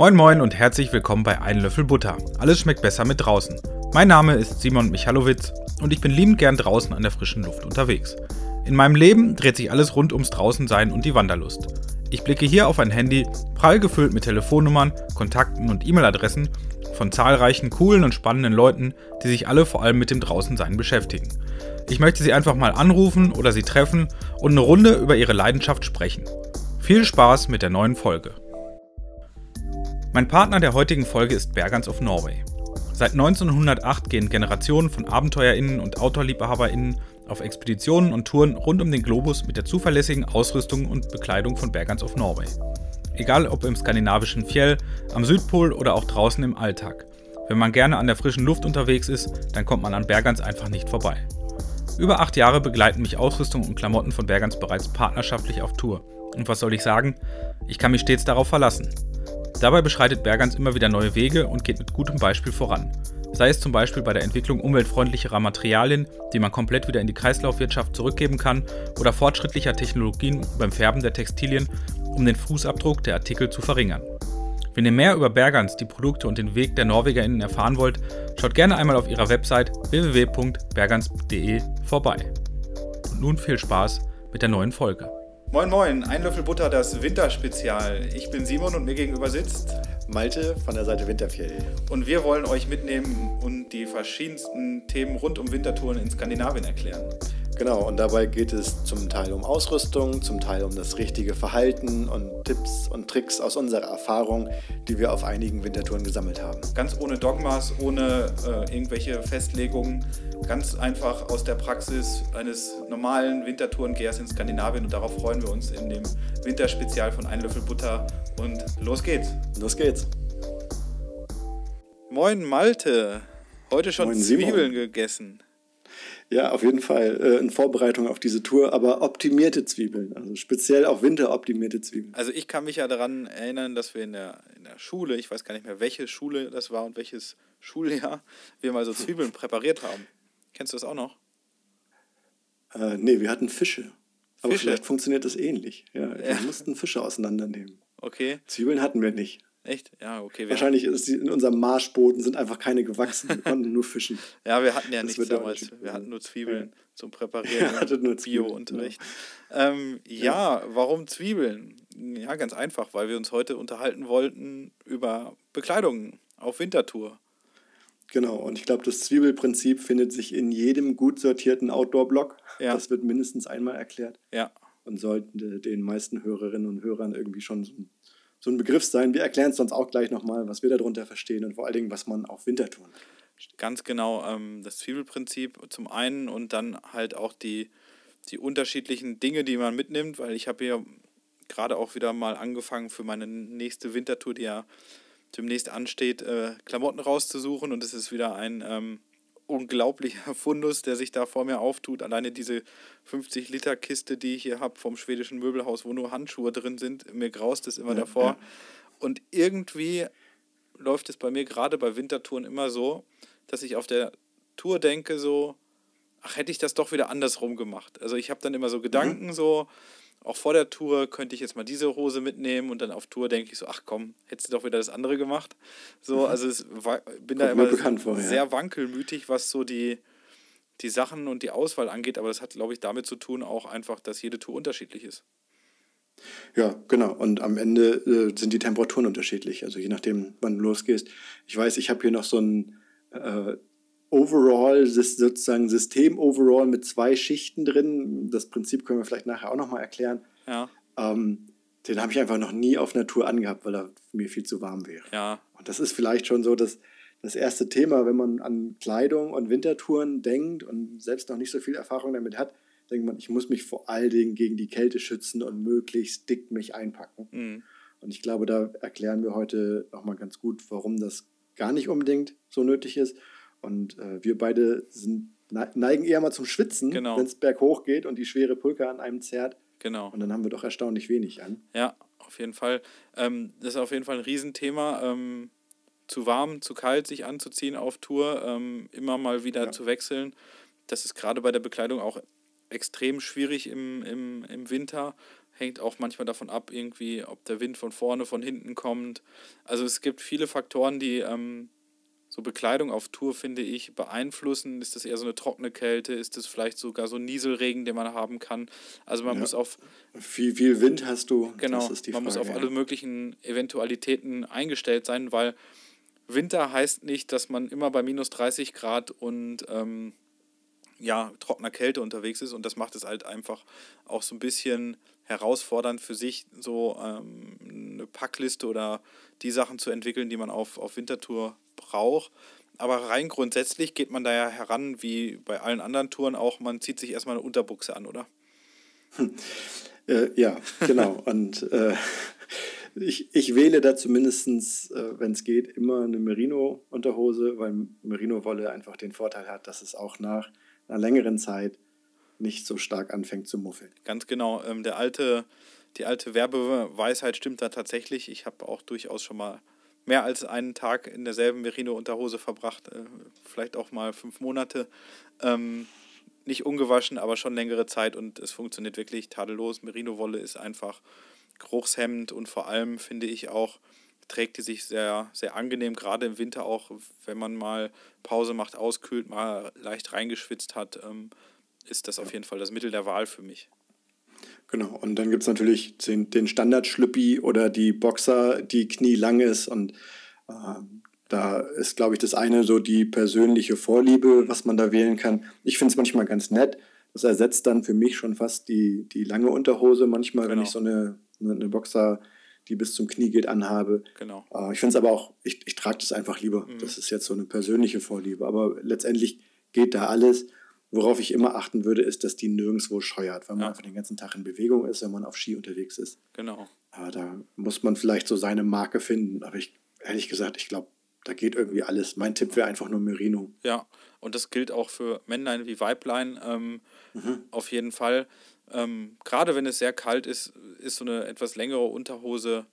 Moin Moin und herzlich willkommen bei Ein Löffel Butter. Alles schmeckt besser mit draußen. Mein Name ist Simon Michalowitz und ich bin liebend gern draußen an der frischen Luft unterwegs. In meinem Leben dreht sich alles rund ums Draußensein und die Wanderlust. Ich blicke hier auf ein Handy, prall gefüllt mit Telefonnummern, Kontakten und E-Mail-Adressen von zahlreichen coolen und spannenden Leuten, die sich alle vor allem mit dem Draußensein beschäftigen. Ich möchte sie einfach mal anrufen oder sie treffen und eine Runde über ihre Leidenschaft sprechen. Viel Spaß mit der neuen Folge. Mein Partner der heutigen Folge ist Bergans of Norway. Seit 1908 gehen Generationen von AbenteuerInnen und OutdoorliebhaberInnen auf Expeditionen und Touren rund um den Globus mit der zuverlässigen Ausrüstung und Bekleidung von Bergans of Norway. Egal ob im skandinavischen Fjell, am Südpol oder auch draußen im Alltag. Wenn man gerne an der frischen Luft unterwegs ist, dann kommt man an Bergans einfach nicht vorbei. Über acht Jahre begleiten mich Ausrüstung und Klamotten von Bergans bereits partnerschaftlich auf Tour. Und was soll ich sagen? Ich kann mich stets darauf verlassen. Dabei beschreitet Bergans immer wieder neue Wege und geht mit gutem Beispiel voran. Sei es zum Beispiel bei der Entwicklung umweltfreundlicherer Materialien, die man komplett wieder in die Kreislaufwirtschaft zurückgeben kann, oder fortschrittlicher Technologien beim Färben der Textilien, um den Fußabdruck der Artikel zu verringern. Wenn ihr mehr über Bergans, die Produkte und den Weg der NorwegerInnen erfahren wollt, schaut gerne einmal auf ihrer Website www.bergans.de vorbei. Und nun viel Spaß mit der neuen Folge. Moin Moin, ein Löffel Butter, das Winterspezial. Ich bin Simon und mir gegenüber sitzt Malte von der Seite Winterfjell. Und wir wollen euch mitnehmen und die verschiedensten Themen rund um Wintertouren in Skandinavien erklären. Genau, und dabei geht es zum Teil um Ausrüstung, zum Teil um das richtige Verhalten und Tipps und Tricks aus unserer Erfahrung, die wir auf einigen Wintertouren gesammelt haben. Ganz ohne Dogmas, ohne äh, irgendwelche Festlegungen, ganz einfach aus der Praxis eines normalen Wintertourengehers in Skandinavien und darauf freuen wir uns in dem Winterspezial von Ein Löffel Butter und los geht's. Los geht's. Moin Malte, heute schon Moin, Zwiebeln gegessen. Ja, auf jeden Fall äh, in Vorbereitung auf diese Tour, aber optimierte Zwiebeln, also speziell auf Winter optimierte Zwiebeln. Also ich kann mich ja daran erinnern, dass wir in der, in der Schule, ich weiß gar nicht mehr, welche Schule das war und welches Schuljahr, wir mal so Zwiebeln präpariert haben. Kennst du das auch noch? Äh, nee, wir hatten Fische. Aber Fische? vielleicht funktioniert das ähnlich. Ja, wir ja. mussten Fische auseinandernehmen. Okay. Zwiebeln hatten wir nicht. Echt? Ja, okay. Wahrscheinlich ist die, in unserem Marschboden sind einfach keine gewachsen. Wir konnten nur fischen. ja, wir hatten ja das nichts damals. Wir hatten nur Zwiebeln ja. zum Präparieren. Ja, nur Bio-Unterricht. Ja. Ähm, ja, warum Zwiebeln? Ja, ganz einfach, weil wir uns heute unterhalten wollten über Bekleidung auf Wintertour. Genau, und ich glaube, das Zwiebelprinzip findet sich in jedem gut sortierten Outdoor-Blog. Ja. Das wird mindestens einmal erklärt. Ja. Und sollten den meisten Hörerinnen und Hörern irgendwie schon so ein so ein Begriff sein. Wir erklären es sonst auch gleich nochmal, was wir darunter verstehen und vor allen Dingen, was man auf Winter tun Ganz genau, ähm, das Zwiebelprinzip zum einen und dann halt auch die, die unterschiedlichen Dinge, die man mitnimmt, weil ich habe ja gerade auch wieder mal angefangen für meine nächste Wintertour, die ja demnächst ansteht, äh, Klamotten rauszusuchen und es ist wieder ein ähm, unglaublicher Fundus, der sich da vor mir auftut. Alleine diese 50-Liter-Kiste, die ich hier habe vom schwedischen Möbelhaus, wo nur Handschuhe drin sind, mir graust es immer ja, davor. Ja. Und irgendwie läuft es bei mir gerade bei Wintertouren immer so, dass ich auf der Tour denke so, ach, hätte ich das doch wieder andersrum gemacht. Also ich habe dann immer so Gedanken mhm. so, auch vor der Tour könnte ich jetzt mal diese Hose mitnehmen und dann auf Tour denke ich so, ach komm, hättest du doch wieder das andere gemacht. So, mhm. also es war, bin Kommt da immer vor, sehr ja. wankelmütig, was so die, die Sachen und die Auswahl angeht, aber das hat, glaube ich, damit zu tun auch einfach, dass jede Tour unterschiedlich ist. Ja, genau. Und am Ende äh, sind die Temperaturen unterschiedlich. Also je nachdem, wann du losgehst. Ich weiß, ich habe hier noch so ein äh, Overall, sozusagen System Overall mit zwei Schichten drin. Das Prinzip können wir vielleicht nachher auch nochmal erklären. Ja. Ähm, den habe ich einfach noch nie auf Natur angehabt, weil er mir viel zu warm wäre. Ja. Und das ist vielleicht schon so das, das erste Thema, wenn man an Kleidung und Wintertouren denkt und selbst noch nicht so viel Erfahrung damit hat, denkt man, ich muss mich vor allen Dingen gegen die Kälte schützen und möglichst dick mich einpacken. Mhm. Und ich glaube, da erklären wir heute nochmal ganz gut, warum das gar nicht unbedingt so nötig ist und äh, wir beide sind, neigen eher mal zum Schwitzen, genau. wenn es berghoch geht und die schwere Pulke an einem zerrt. Genau. Und dann haben wir doch erstaunlich wenig an. Ja, auf jeden Fall. Ähm, das ist auf jeden Fall ein Riesenthema. Ähm, zu warm, zu kalt sich anzuziehen auf Tour, ähm, immer mal wieder ja. zu wechseln. Das ist gerade bei der Bekleidung auch extrem schwierig im, im, im Winter. hängt auch manchmal davon ab, irgendwie, ob der Wind von vorne, von hinten kommt. Also es gibt viele Faktoren, die ähm, so Bekleidung auf Tour, finde ich, beeinflussen. Ist das eher so eine trockene Kälte? Ist das vielleicht sogar so ein Nieselregen, den man haben kann? Also man ja. muss auf. Wie viel Wind hast du? Genau, man Frage, muss auf ja. alle möglichen Eventualitäten eingestellt sein, weil Winter heißt nicht, dass man immer bei minus 30 Grad und ähm, ja, trockener Kälte unterwegs ist und das macht es halt einfach auch so ein bisschen herausfordernd für sich, so ähm, eine Packliste oder die Sachen zu entwickeln, die man auf, auf Wintertour braucht. Aber rein grundsätzlich geht man da ja heran, wie bei allen anderen Touren auch, man zieht sich erstmal eine Unterbuchse an, oder? Hm. Äh, ja, genau. und äh, ich, ich wähle da zumindest, äh, wenn es geht, immer eine Merino-Unterhose, weil Merino-Wolle einfach den Vorteil hat, dass es auch nach einer längeren Zeit nicht so stark anfängt zu muffeln. Ganz genau. Ähm, der alte, die alte Werbeweisheit stimmt da tatsächlich. Ich habe auch durchaus schon mal mehr als einen Tag in derselben Merino-Unterhose verbracht, äh, vielleicht auch mal fünf Monate. Ähm, nicht ungewaschen, aber schon längere Zeit und es funktioniert wirklich tadellos. Merino-Wolle ist einfach geruchshemmend und vor allem finde ich auch, trägt die sich sehr, sehr angenehm, gerade im Winter auch, wenn man mal Pause macht, auskühlt, mal leicht reingeschwitzt hat, ähm, ist das auf jeden Fall das Mittel der Wahl für mich. Genau, und dann gibt es natürlich den, den Standard-Schlüppi oder die Boxer, die knielang ist und äh, da ist, glaube ich, das eine so die persönliche Vorliebe, was man da wählen kann. Ich finde es manchmal ganz nett. Das ersetzt dann für mich schon fast die, die lange Unterhose manchmal, genau. wenn ich so eine, eine Boxer die bis zum Knie geht, anhabe. Genau. Äh, ich finde es aber auch, ich, ich trage das einfach lieber. Mhm. Das ist jetzt so eine persönliche Vorliebe. Aber letztendlich geht da alles. Worauf ich immer achten würde, ist, dass die nirgendwo scheuert, weil man ja. einfach den ganzen Tag in Bewegung ist, wenn man auf Ski unterwegs ist. Genau. Aber da muss man vielleicht so seine Marke finden. Aber ich, ehrlich gesagt, ich glaube, da geht irgendwie alles. Mein Tipp wäre einfach nur Merino. Ja, und das gilt auch für Männlein wie Weiblein ähm, mhm. auf jeden Fall. Ähm, Gerade wenn es sehr kalt ist, ist so eine etwas längere Unterhose,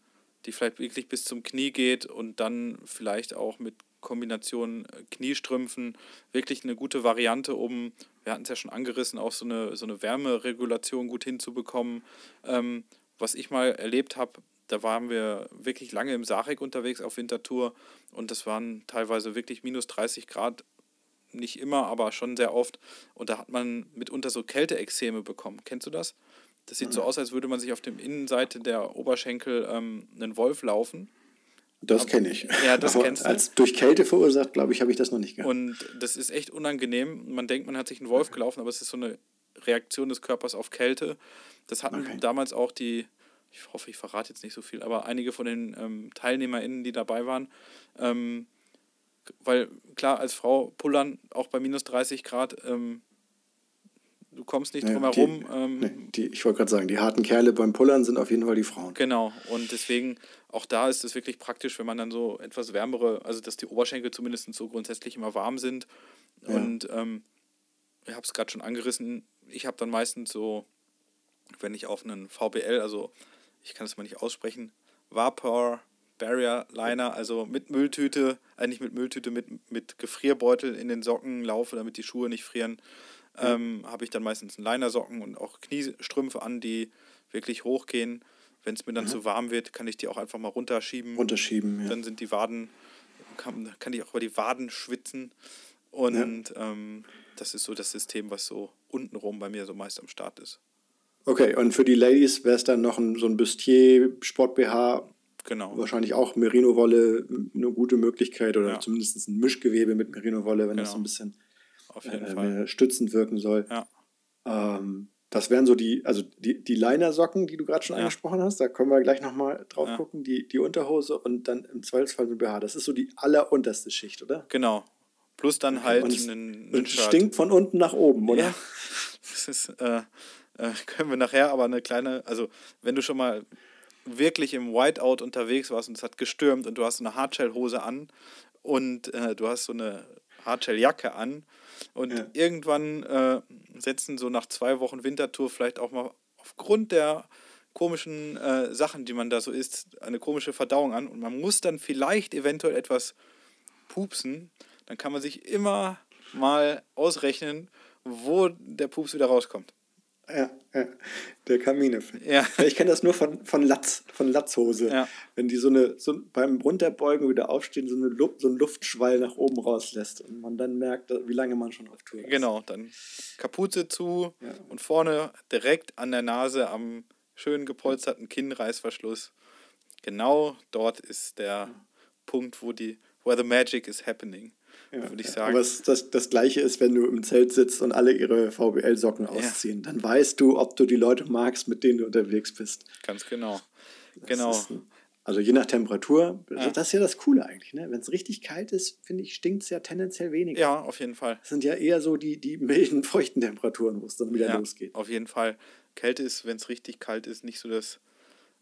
die vielleicht wirklich bis zum Knie geht und dann vielleicht auch mit Kombination äh, Kniestrümpfen wirklich eine gute Variante, um, wir hatten es ja schon angerissen, auch so eine, so eine Wärmeregulation gut hinzubekommen. Ähm, was ich mal erlebt habe, da waren wir wirklich lange im Sarek unterwegs auf Wintertour und das waren teilweise wirklich minus 30 Grad nicht immer, aber schon sehr oft. Und da hat man mitunter so Kälteexzeme bekommen. Kennst du das? Das sieht so aus, als würde man sich auf der Innenseite der Oberschenkel ähm, einen Wolf laufen. Das kenne ich. Ja, das kennst du. Als durch Kälte verursacht, glaube ich, habe ich das noch nicht gehabt. Und das ist echt unangenehm. Man denkt, man hat sich einen Wolf gelaufen, aber es ist so eine Reaktion des Körpers auf Kälte. Das hatten okay. damals auch die, ich hoffe, ich verrate jetzt nicht so viel, aber einige von den ähm, TeilnehmerInnen, die dabei waren, ähm, weil klar, als Frau pullern auch bei minus 30 Grad, ähm, du kommst nicht drum herum. Ähm, nee, ich wollte gerade sagen, die harten Kerle beim Pullern sind auf jeden Fall die Frauen. Genau, und deswegen, auch da ist es wirklich praktisch, wenn man dann so etwas wärmere, also dass die Oberschenkel zumindest so grundsätzlich immer warm sind. Ja. Und ähm, ich habe es gerade schon angerissen, ich habe dann meistens so, wenn ich auf einen VBL, also ich kann es mal nicht aussprechen, Vapor Barrier Liner, also mit Mülltüte, eigentlich mit Mülltüte, mit, mit Gefrierbeutel in den Socken laufe, damit die Schuhe nicht frieren, ähm, habe ich dann meistens einen Linersocken und auch Kniestrümpfe an, die wirklich hochgehen. Wenn es mir dann mhm. zu warm wird, kann ich die auch einfach mal runterschieben. Runterschieben, ja. Dann sind die Waden, kann, kann ich auch über die Waden schwitzen. Und ja. ähm, das ist so das System, was so untenrum bei mir so meist am Start ist. Okay, und für die Ladies wäre es dann noch ein, so ein Bustier Sport BH Genau. Wahrscheinlich auch Merino-Wolle eine gute Möglichkeit oder ja. zumindest ein Mischgewebe mit Merino-Wolle, wenn genau. das ein bisschen äh, stützend wirken soll. Ja. Ähm, das wären so die, also die, die Liner-Socken, die du gerade schon ja. angesprochen hast, da können wir gleich nochmal drauf ja. gucken, die, die Unterhose und dann im Zweifelsfall mit BH. Das ist so die allerunterste Schicht, oder? Genau. Plus dann halt und einen, einen stinkt von unten nach oben, oder? Ja. Das ist, äh, äh, können wir nachher aber eine kleine, also wenn du schon mal wirklich im Whiteout unterwegs warst und es hat gestürmt und du hast so eine Hardshell-Hose an und äh, du hast so eine Hardshell-Jacke an und ja. irgendwann äh, setzen so nach zwei Wochen Wintertour vielleicht auch mal aufgrund der komischen äh, Sachen, die man da so isst, eine komische Verdauung an und man muss dann vielleicht eventuell etwas pupsen, dann kann man sich immer mal ausrechnen, wo der Pups wieder rauskommt. Ja, ja. Der Kamineffekt. Ja. Ich kenne das nur von, von Latz, von Latzhose. Ja. Wenn die so eine, so beim Runterbeugen wieder aufstehen, so, eine Luft, so einen Luftschwall nach oben rauslässt und man dann merkt, wie lange man schon auf Tour ist. Genau, dann Kapuze zu ja. und vorne direkt an der Nase am schön gepolsterten Kinnreißverschluss. Genau dort ist der Punkt, wo die, where the magic is happening ja, würde ich sagen. Aber es, das, das Gleiche ist, wenn du im Zelt sitzt und alle ihre VBL-Socken ausziehen. Ja. Dann weißt du, ob du die Leute magst, mit denen du unterwegs bist. Ganz genau. Das genau. Ein, also je nach Temperatur, ja. das ist ja das Coole eigentlich. Ne? Wenn es richtig kalt ist, finde ich, stinkt es ja tendenziell weniger. Ja, auf jeden Fall. Das sind ja eher so die, die milden, feuchten Temperaturen, wo es dann wieder ja, losgeht. Auf jeden Fall. Kälte ist, wenn es richtig kalt ist, nicht so das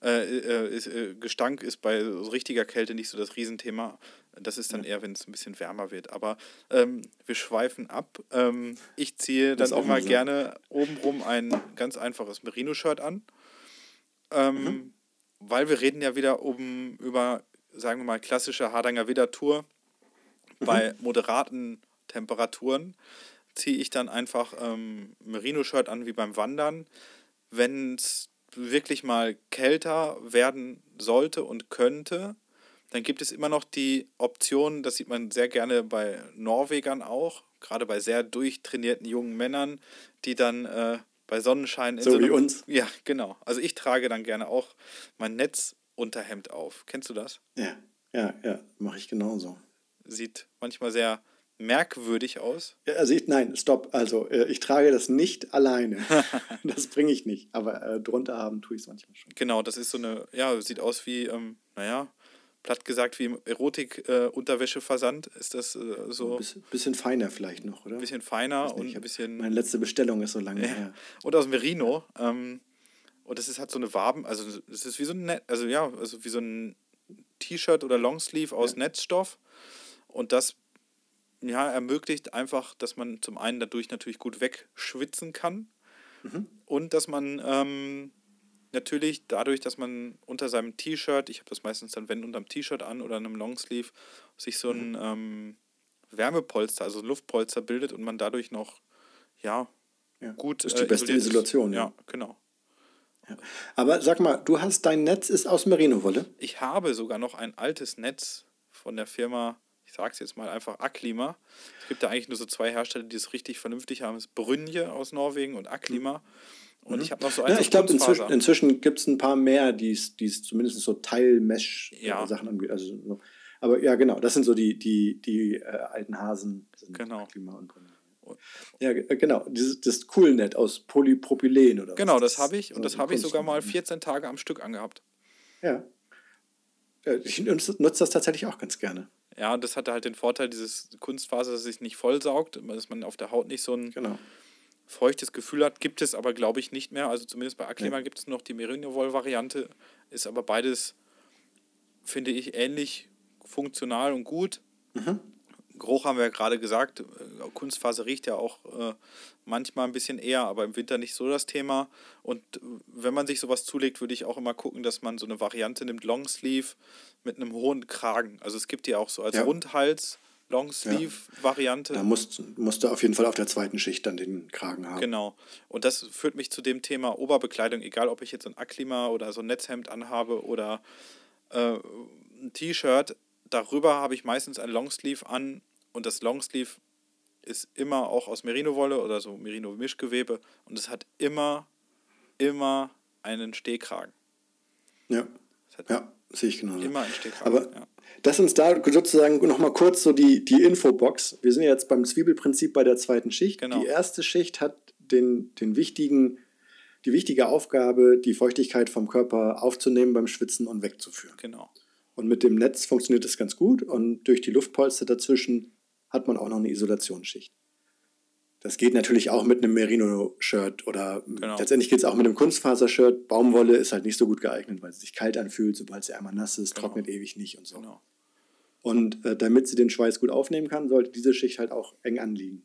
äh, äh, ist, äh, Gestank ist bei so richtiger Kälte nicht so das Riesenthema. Das ist dann eher, wenn es ein bisschen wärmer wird. Aber ähm, wir schweifen ab. Ähm, ich ziehe dann auch mal so. gerne obenrum ein ganz einfaches Merino-Shirt an. Ähm, mhm. Weil wir reden ja wieder um, über, sagen wir mal, klassische Hardanger Widder-Tour. Mhm. Bei moderaten Temperaturen ziehe ich dann einfach ähm, Merino-Shirt an wie beim Wandern. Wenn es wirklich mal kälter werden sollte und könnte, dann gibt es immer noch die Option, das sieht man sehr gerne bei Norwegern auch, gerade bei sehr durchtrainierten jungen Männern, die dann äh, bei Sonnenschein... so, so wie uns. Ja, genau. Also ich trage dann gerne auch mein Netzunterhemd auf. Kennst du das? Ja, ja, ja, mache ich genauso. Sieht manchmal sehr merkwürdig aus? Ja, also ich, nein, stopp. Also äh, ich trage das nicht alleine. das bringe ich nicht. Aber äh, drunter haben tue ich es manchmal schon. Genau, das ist so eine, ja, sieht aus wie, ähm, naja, platt gesagt wie Erotik-Unterwäscheversand. Äh, ist das äh, so. Ein bisschen, bisschen, feiner vielleicht noch, oder? Ein bisschen feiner und ein bisschen. Meine letzte Bestellung ist so lange ja. her. Und aus Merino. Ähm, und das ist halt so eine Waben, also es ist wie so ein Net, also ja, also wie so ein T-Shirt oder Longsleeve aus ja. Netzstoff. Und das ja, ermöglicht einfach, dass man zum einen dadurch natürlich gut wegschwitzen kann mhm. und dass man ähm, natürlich dadurch, dass man unter seinem T-Shirt, ich habe das meistens dann, wenn unter einem T-Shirt an oder einem Longsleeve, sich so ein mhm. ähm, Wärmepolster, also Luftpolster bildet und man dadurch noch, ja, ja gut. Das ist die äh, beste Isolation. Ja, ja genau. Ja. Aber sag mal, du hast dein Netz ist aus Merino-Wolle? Ich habe sogar noch ein altes Netz von der Firma sage es jetzt mal einfach Aklima. Es gibt da eigentlich nur so zwei Hersteller, die es richtig vernünftig haben. Das ist Brünje aus Norwegen und Aklima. Und mhm. ich habe noch so eins ja, Ich glaube, inzwischen, inzwischen gibt es ein paar mehr, die es zumindest so Teil-Mesh-Sachen ja. angeht. Also so. Aber ja, genau, das sind so die, die, die äh, alten Hasen. genau. Aklima und. Ja, äh, genau. Dieses, das Coolnet aus Polypropylen oder Genau, das habe ich. Und das habe ich sogar mal 14 Tage am Stück angehabt. Ja. Ich nutze das tatsächlich auch ganz gerne. Ja, das hatte halt den Vorteil, dieses Kunstfaser, dass es sich nicht vollsaugt, dass man auf der Haut nicht so ein genau. Feuchtes Gefühl hat. Gibt es aber, glaube ich, nicht mehr. Also zumindest bei Aklima ja. gibt es noch die Merino-Woll-Variante. Ist aber beides, finde ich, ähnlich funktional und gut. Mhm. Geruch haben wir ja gerade gesagt. Äh, Kunstfaser riecht ja auch äh, manchmal ein bisschen eher, aber im Winter nicht so das Thema. Und äh, wenn man sich sowas zulegt, würde ich auch immer gucken, dass man so eine Variante nimmt, Longsleeve mit einem hohen Kragen. Also es gibt ja auch so als ja. Rundhals Longsleeve-Variante. Da musst, musst du auf jeden Fall auf der zweiten Schicht dann den Kragen haben. Genau. Und das führt mich zu dem Thema Oberbekleidung, egal ob ich jetzt ein Aklima oder so ein Netzhemd anhabe oder äh, ein T-Shirt. Darüber habe ich meistens ein Longsleeve an und das Longsleeve ist immer auch aus Merino-Wolle oder so Merino-Mischgewebe und es hat immer, immer einen Stehkragen. Ja. Ja, sehe ich genau. Immer einen Stehkragen. Aber ja. lass uns da sozusagen nochmal kurz so die, die Infobox. Wir sind ja jetzt beim Zwiebelprinzip bei der zweiten Schicht. Genau. Die erste Schicht hat den, den wichtigen, die wichtige Aufgabe, die Feuchtigkeit vom Körper aufzunehmen beim Schwitzen und wegzuführen. Genau. Und mit dem Netz funktioniert das ganz gut und durch die Luftpolster dazwischen hat man auch noch eine Isolationsschicht. Das geht natürlich auch mit einem Merino-Shirt oder genau. letztendlich geht es auch mit einem Kunstfaser-Shirt. Baumwolle ist halt nicht so gut geeignet, weil sie sich kalt anfühlt, sobald sie einmal nass ist, genau. trocknet ewig nicht und so. Genau. Und äh, damit sie den Schweiß gut aufnehmen kann, sollte diese Schicht halt auch eng anliegen.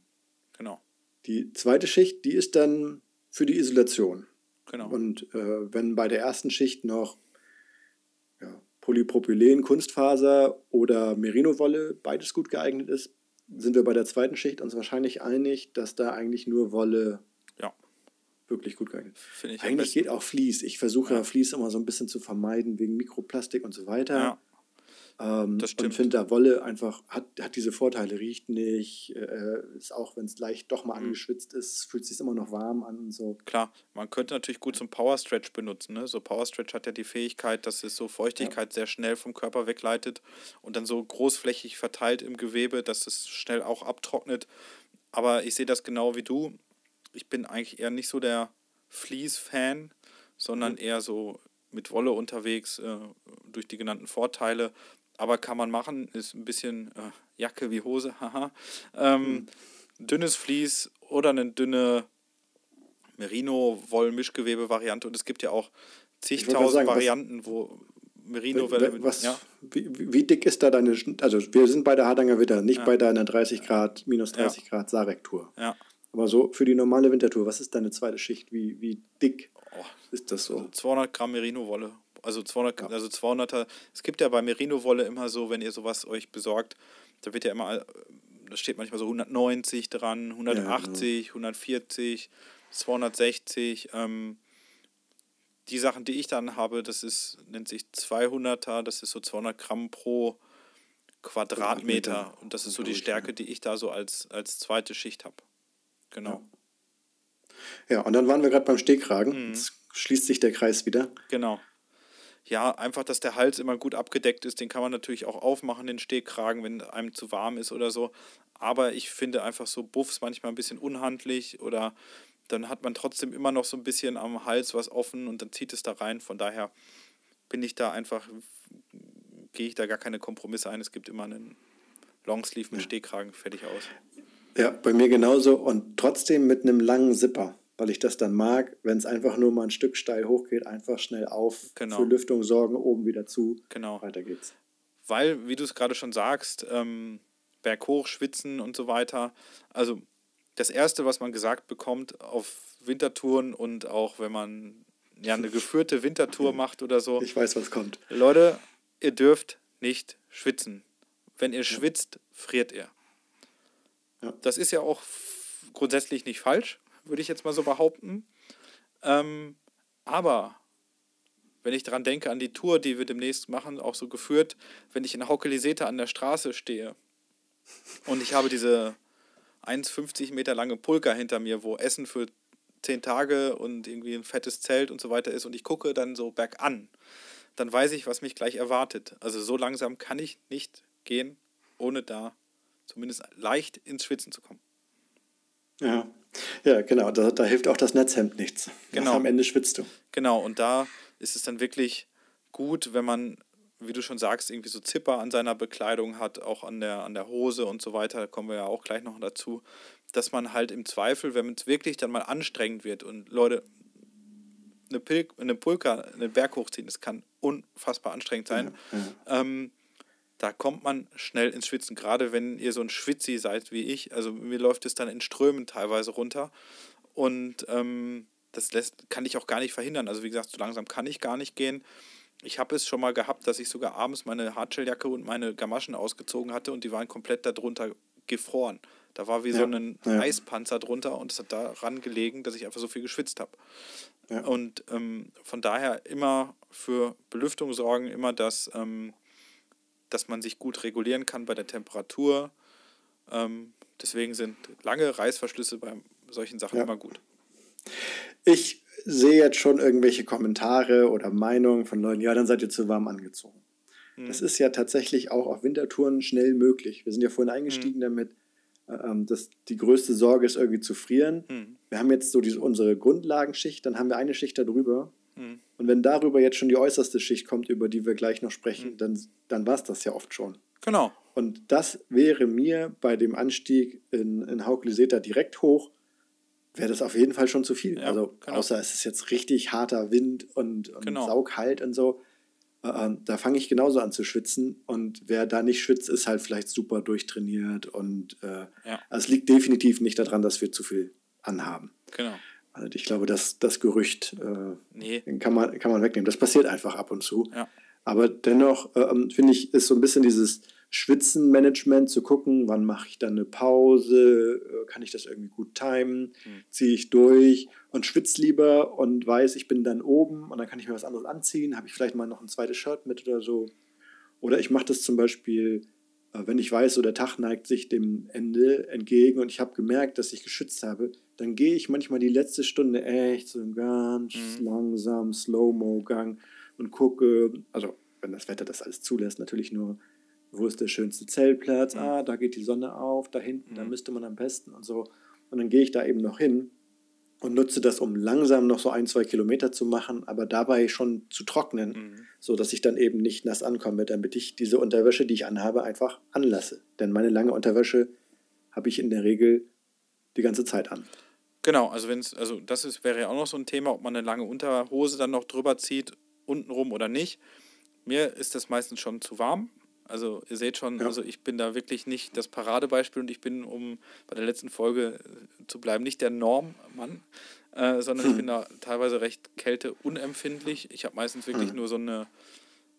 Genau. Die zweite Schicht, die ist dann für die Isolation. Genau. Und äh, wenn bei der ersten Schicht noch ja, Polypropylen, Kunstfaser oder Merino-Wolle beides gut geeignet ist, sind wir bei der zweiten Schicht uns wahrscheinlich einig, dass da eigentlich nur Wolle ja. wirklich gut geeignet. Am Eigentlich geht auch Vlies. Ich versuche ja. Vlies immer so ein bisschen zu vermeiden wegen Mikroplastik und so weiter. Ja, Ähm, das und stimmt. finde, da Wolle einfach hat, hat diese Vorteile, riecht nicht, äh, ist auch, wenn es leicht doch mal Mhm. angeschwitzt ist, fühlt sich immer noch warm an und so. klar. Man könnte natürlich gut zum Power Stretch benutzen. Ne? So Power Stretch hat ja die Fähigkeit, dass es so Feuchtigkeit sehr schnell vom Körper wegleitet und dann so großflächig verteilt im Gewebe, dass es schnell auch abtrocknet. Aber ich sehe das genau wie du. Ich bin eigentlich eher nicht so der Fleece-Fan, sondern eher so mit Wolle unterwegs, äh, durch die genannten Vorteile. Aber kann man machen, ist ein bisschen äh, Jacke wie Hose, haha. Ähm, Dünnes Vlies oder eine dünne Merino-Woll-Mischgewebe-Variante. Und es gibt ja auch zigtausend sagen, Varianten, wo Merino-Wolle mit. Was, Ja, wie, wie dick ist da deine, also wir sind bei der Hardanger Witter, nicht bei deiner 30 Grad, minus 30 Grad Sarek-Tour. ja. Aber so für die normale Wintertour, was ist deine zweite Schicht? Wie, wie dick Oh, ist das so? 200 Gramm Merino-Wolle. Also 200, Ja. also 200er. Es gibt ja bei Merino-Wolle immer so, wenn ihr sowas euch besorgt, da wird ja immer, äh, da steht manchmal so 190 dran, 180, 140, 260. Ähm, die Sachen, die ich dann habe, das ist, nennt sich 200er, das ist so 200 Gramm pro Quadratmeter. Quadratmeter. Und das ist so die Stärke, die ich da so als, als zweite Schicht habe. Genau. Ja, und dann waren wir gerade beim Stehkragen. Mhm. Jetzt schließt sich der Kreis wieder. Genau. Ja, einfach, dass der Hals immer gut abgedeckt ist. Den kann man natürlich auch aufmachen, den Stehkragen, wenn einem zu warm ist oder so. Aber ich finde einfach so Buffs manchmal ein bisschen unhandlich oder dann hat man trotzdem immer noch so ein bisschen am Hals was offen und dann zieht es da rein. Von daher bin ich da einfach, gehe ich da gar keine Kompromisse ein. Es gibt immer einen Longsleeve mit Stehkragen, fertig aus. Ja, bei mir genauso und trotzdem mit einem langen Zipper, weil ich das dann mag, wenn es einfach nur mal ein Stück steil hochgeht, einfach schnell auf, Genau. für Lüftung sorgen, oben wieder zu. Genau. Weiter geht's. weil, wie du es gerade schon sagst, ähm, berghoch schwitzen und so weiter. Also das Erste, was man gesagt bekommt auf Wintertouren und auch wenn man ja eine geführte Wintertour macht oder so, Ich weiß, was kommt. Leute, ihr dürft nicht schwitzen. Wenn ihr schwitzt, friert ihr. Ja. Das ist ja auch grundsätzlich nicht falsch, würde ich jetzt mal so behaupten. Ähm, aber wenn ich daran denke, an die Tour, die wir demnächst machen, auch so geführt, wenn ich in Haukeliseta an der Straße stehe und ich habe diese 1,50 Meter lange Pulka hinter mir, wo Essen für zehn Tage und irgendwie ein fettes Zelt und so weiter ist und ich gucke dann so bergan, dann weiß ich, was mich gleich erwartet. Also so langsam kann ich nicht gehen, ohne da zumindest leicht ins Schwitzen zu kommen. Ja, ja genau. Da, da hilft auch das Netzhemd nichts. Genau. Am Ende schwitzt du. Genau, und da ist es dann wirklich gut, wenn man, wie du schon sagst, irgendwie so Zipper an seiner Bekleidung hat, auch an der, an der Hose und so weiter, da kommen wir ja auch gleich noch dazu, dass man halt im Zweifel, wenn es wirklich dann mal anstrengend wird und Leute, eine, Pil eine Pulka, einen Berg hochziehen, das kann unfassbar anstrengend sein. Ähm, da kommt man schnell ins Schwitzen, gerade wenn ihr so ein Schwitzi seid wie ich. Also mir läuft es dann in Strömen teilweise runter. Und ähm, das lässt, kann ich auch gar nicht verhindern. Also wie gesagt, so langsam kann ich gar nicht gehen. Ich habe es schon mal gehabt, dass ich sogar abends meine Hartshelljacke und meine Gamaschen ausgezogen hatte und die waren komplett darunter gefroren. Da war wie so Ja, ein ja. Eispanzer drunter und es hat daran gelegen, dass ich einfach so viel geschwitzt habe. Ja. Und ähm, von daher immer für Belüftung sorgen, immer das, ähm, dass man sich gut regulieren kann bei der Temperatur. Ähm, deswegen sind lange Reißverschlüsse bei solchen Sachen Ja. immer gut. Ich sehe jetzt schon irgendwelche Kommentare oder Meinungen von Leuten, ja, dann seid ihr zu warm angezogen. Mhm. Das ist ja tatsächlich auch auf Wintertouren schnell möglich. Wir sind ja vorhin Mhm. eingestiegen damit, äh, ähm, dass die größte Sorge ist, irgendwie zu frieren. Mhm. Wir haben jetzt so diese, unsere Grundlagenschicht, dann haben wir eine Schicht darüber. Mhm. Und wenn darüber jetzt schon die äußerste Schicht kommt, über die wir gleich noch Mhm. sprechen, dann, dann war es das ja oft schon. Genau. Und das wäre mir bei dem Anstieg in, in Haukliseta direkt hoch, wäre das auf jeden Fall schon zu viel. Ja, also genau. außer es ist jetzt richtig harter Wind und, und Genau. saukalt und so. Äh, ähm, da fange ich genauso an zu schwitzen. Und wer da nicht schwitzt, ist halt vielleicht super durchtrainiert. Und äh, Ja. also es liegt definitiv nicht daran, dass wir zu viel anhaben. Genau. Also ich glaube, dass das Gerücht äh, Nee. kann man, kann man wegnehmen. Das passiert einfach ab und zu. Ja. Aber dennoch äh, ähm, finde ich, ist so ein bisschen dieses Schwitzenmanagement zu gucken, wann mache ich dann eine Pause, äh, kann ich das irgendwie gut timen, mhm. ziehe ich durch und schwitze lieber und weiß, ich bin dann oben und dann kann ich mir was anderes anziehen, habe ich vielleicht mal noch ein zweites Shirt mit oder so. Oder ich mache das zum Beispiel, wenn ich weiß, so der Tag neigt sich dem Ende entgegen und ich habe gemerkt, dass ich geschützt habe, dann gehe ich manchmal die letzte Stunde echt so einen ganz mhm. langsam Slow-Mo-Gang und gucke, also wenn das Wetter das alles zulässt, natürlich nur wo ist der schönste Zeltplatz? Mhm. Ah, da geht die Sonne auf, da hinten, mhm. da müsste man am besten und so. Und dann gehe ich da eben noch hin und nutze das, um langsam noch so ein, zwei Kilometer zu machen, aber dabei schon zu trocknen, mhm. so dass ich dann eben nicht nass ankomme, damit ich diese Unterwäsche, die ich anhabe, einfach anlasse. Denn meine lange Unterwäsche habe ich in der Regel die ganze Zeit an. Genau, also wenn es, also das ist, wäre ja auch noch so ein Thema, ob man eine lange Unterhose dann noch drüber zieht, untenrum oder nicht. Mir ist das meistens schon zu warm, also ihr seht schon, ja. also ich bin da wirklich nicht das Paradebeispiel und ich bin, um bei der letzten Folge äh, zu bleiben, nicht der Normmann, äh, sondern hm. ich bin da teilweise recht kälteunempfindlich. Ich habe meistens wirklich hm. nur so eine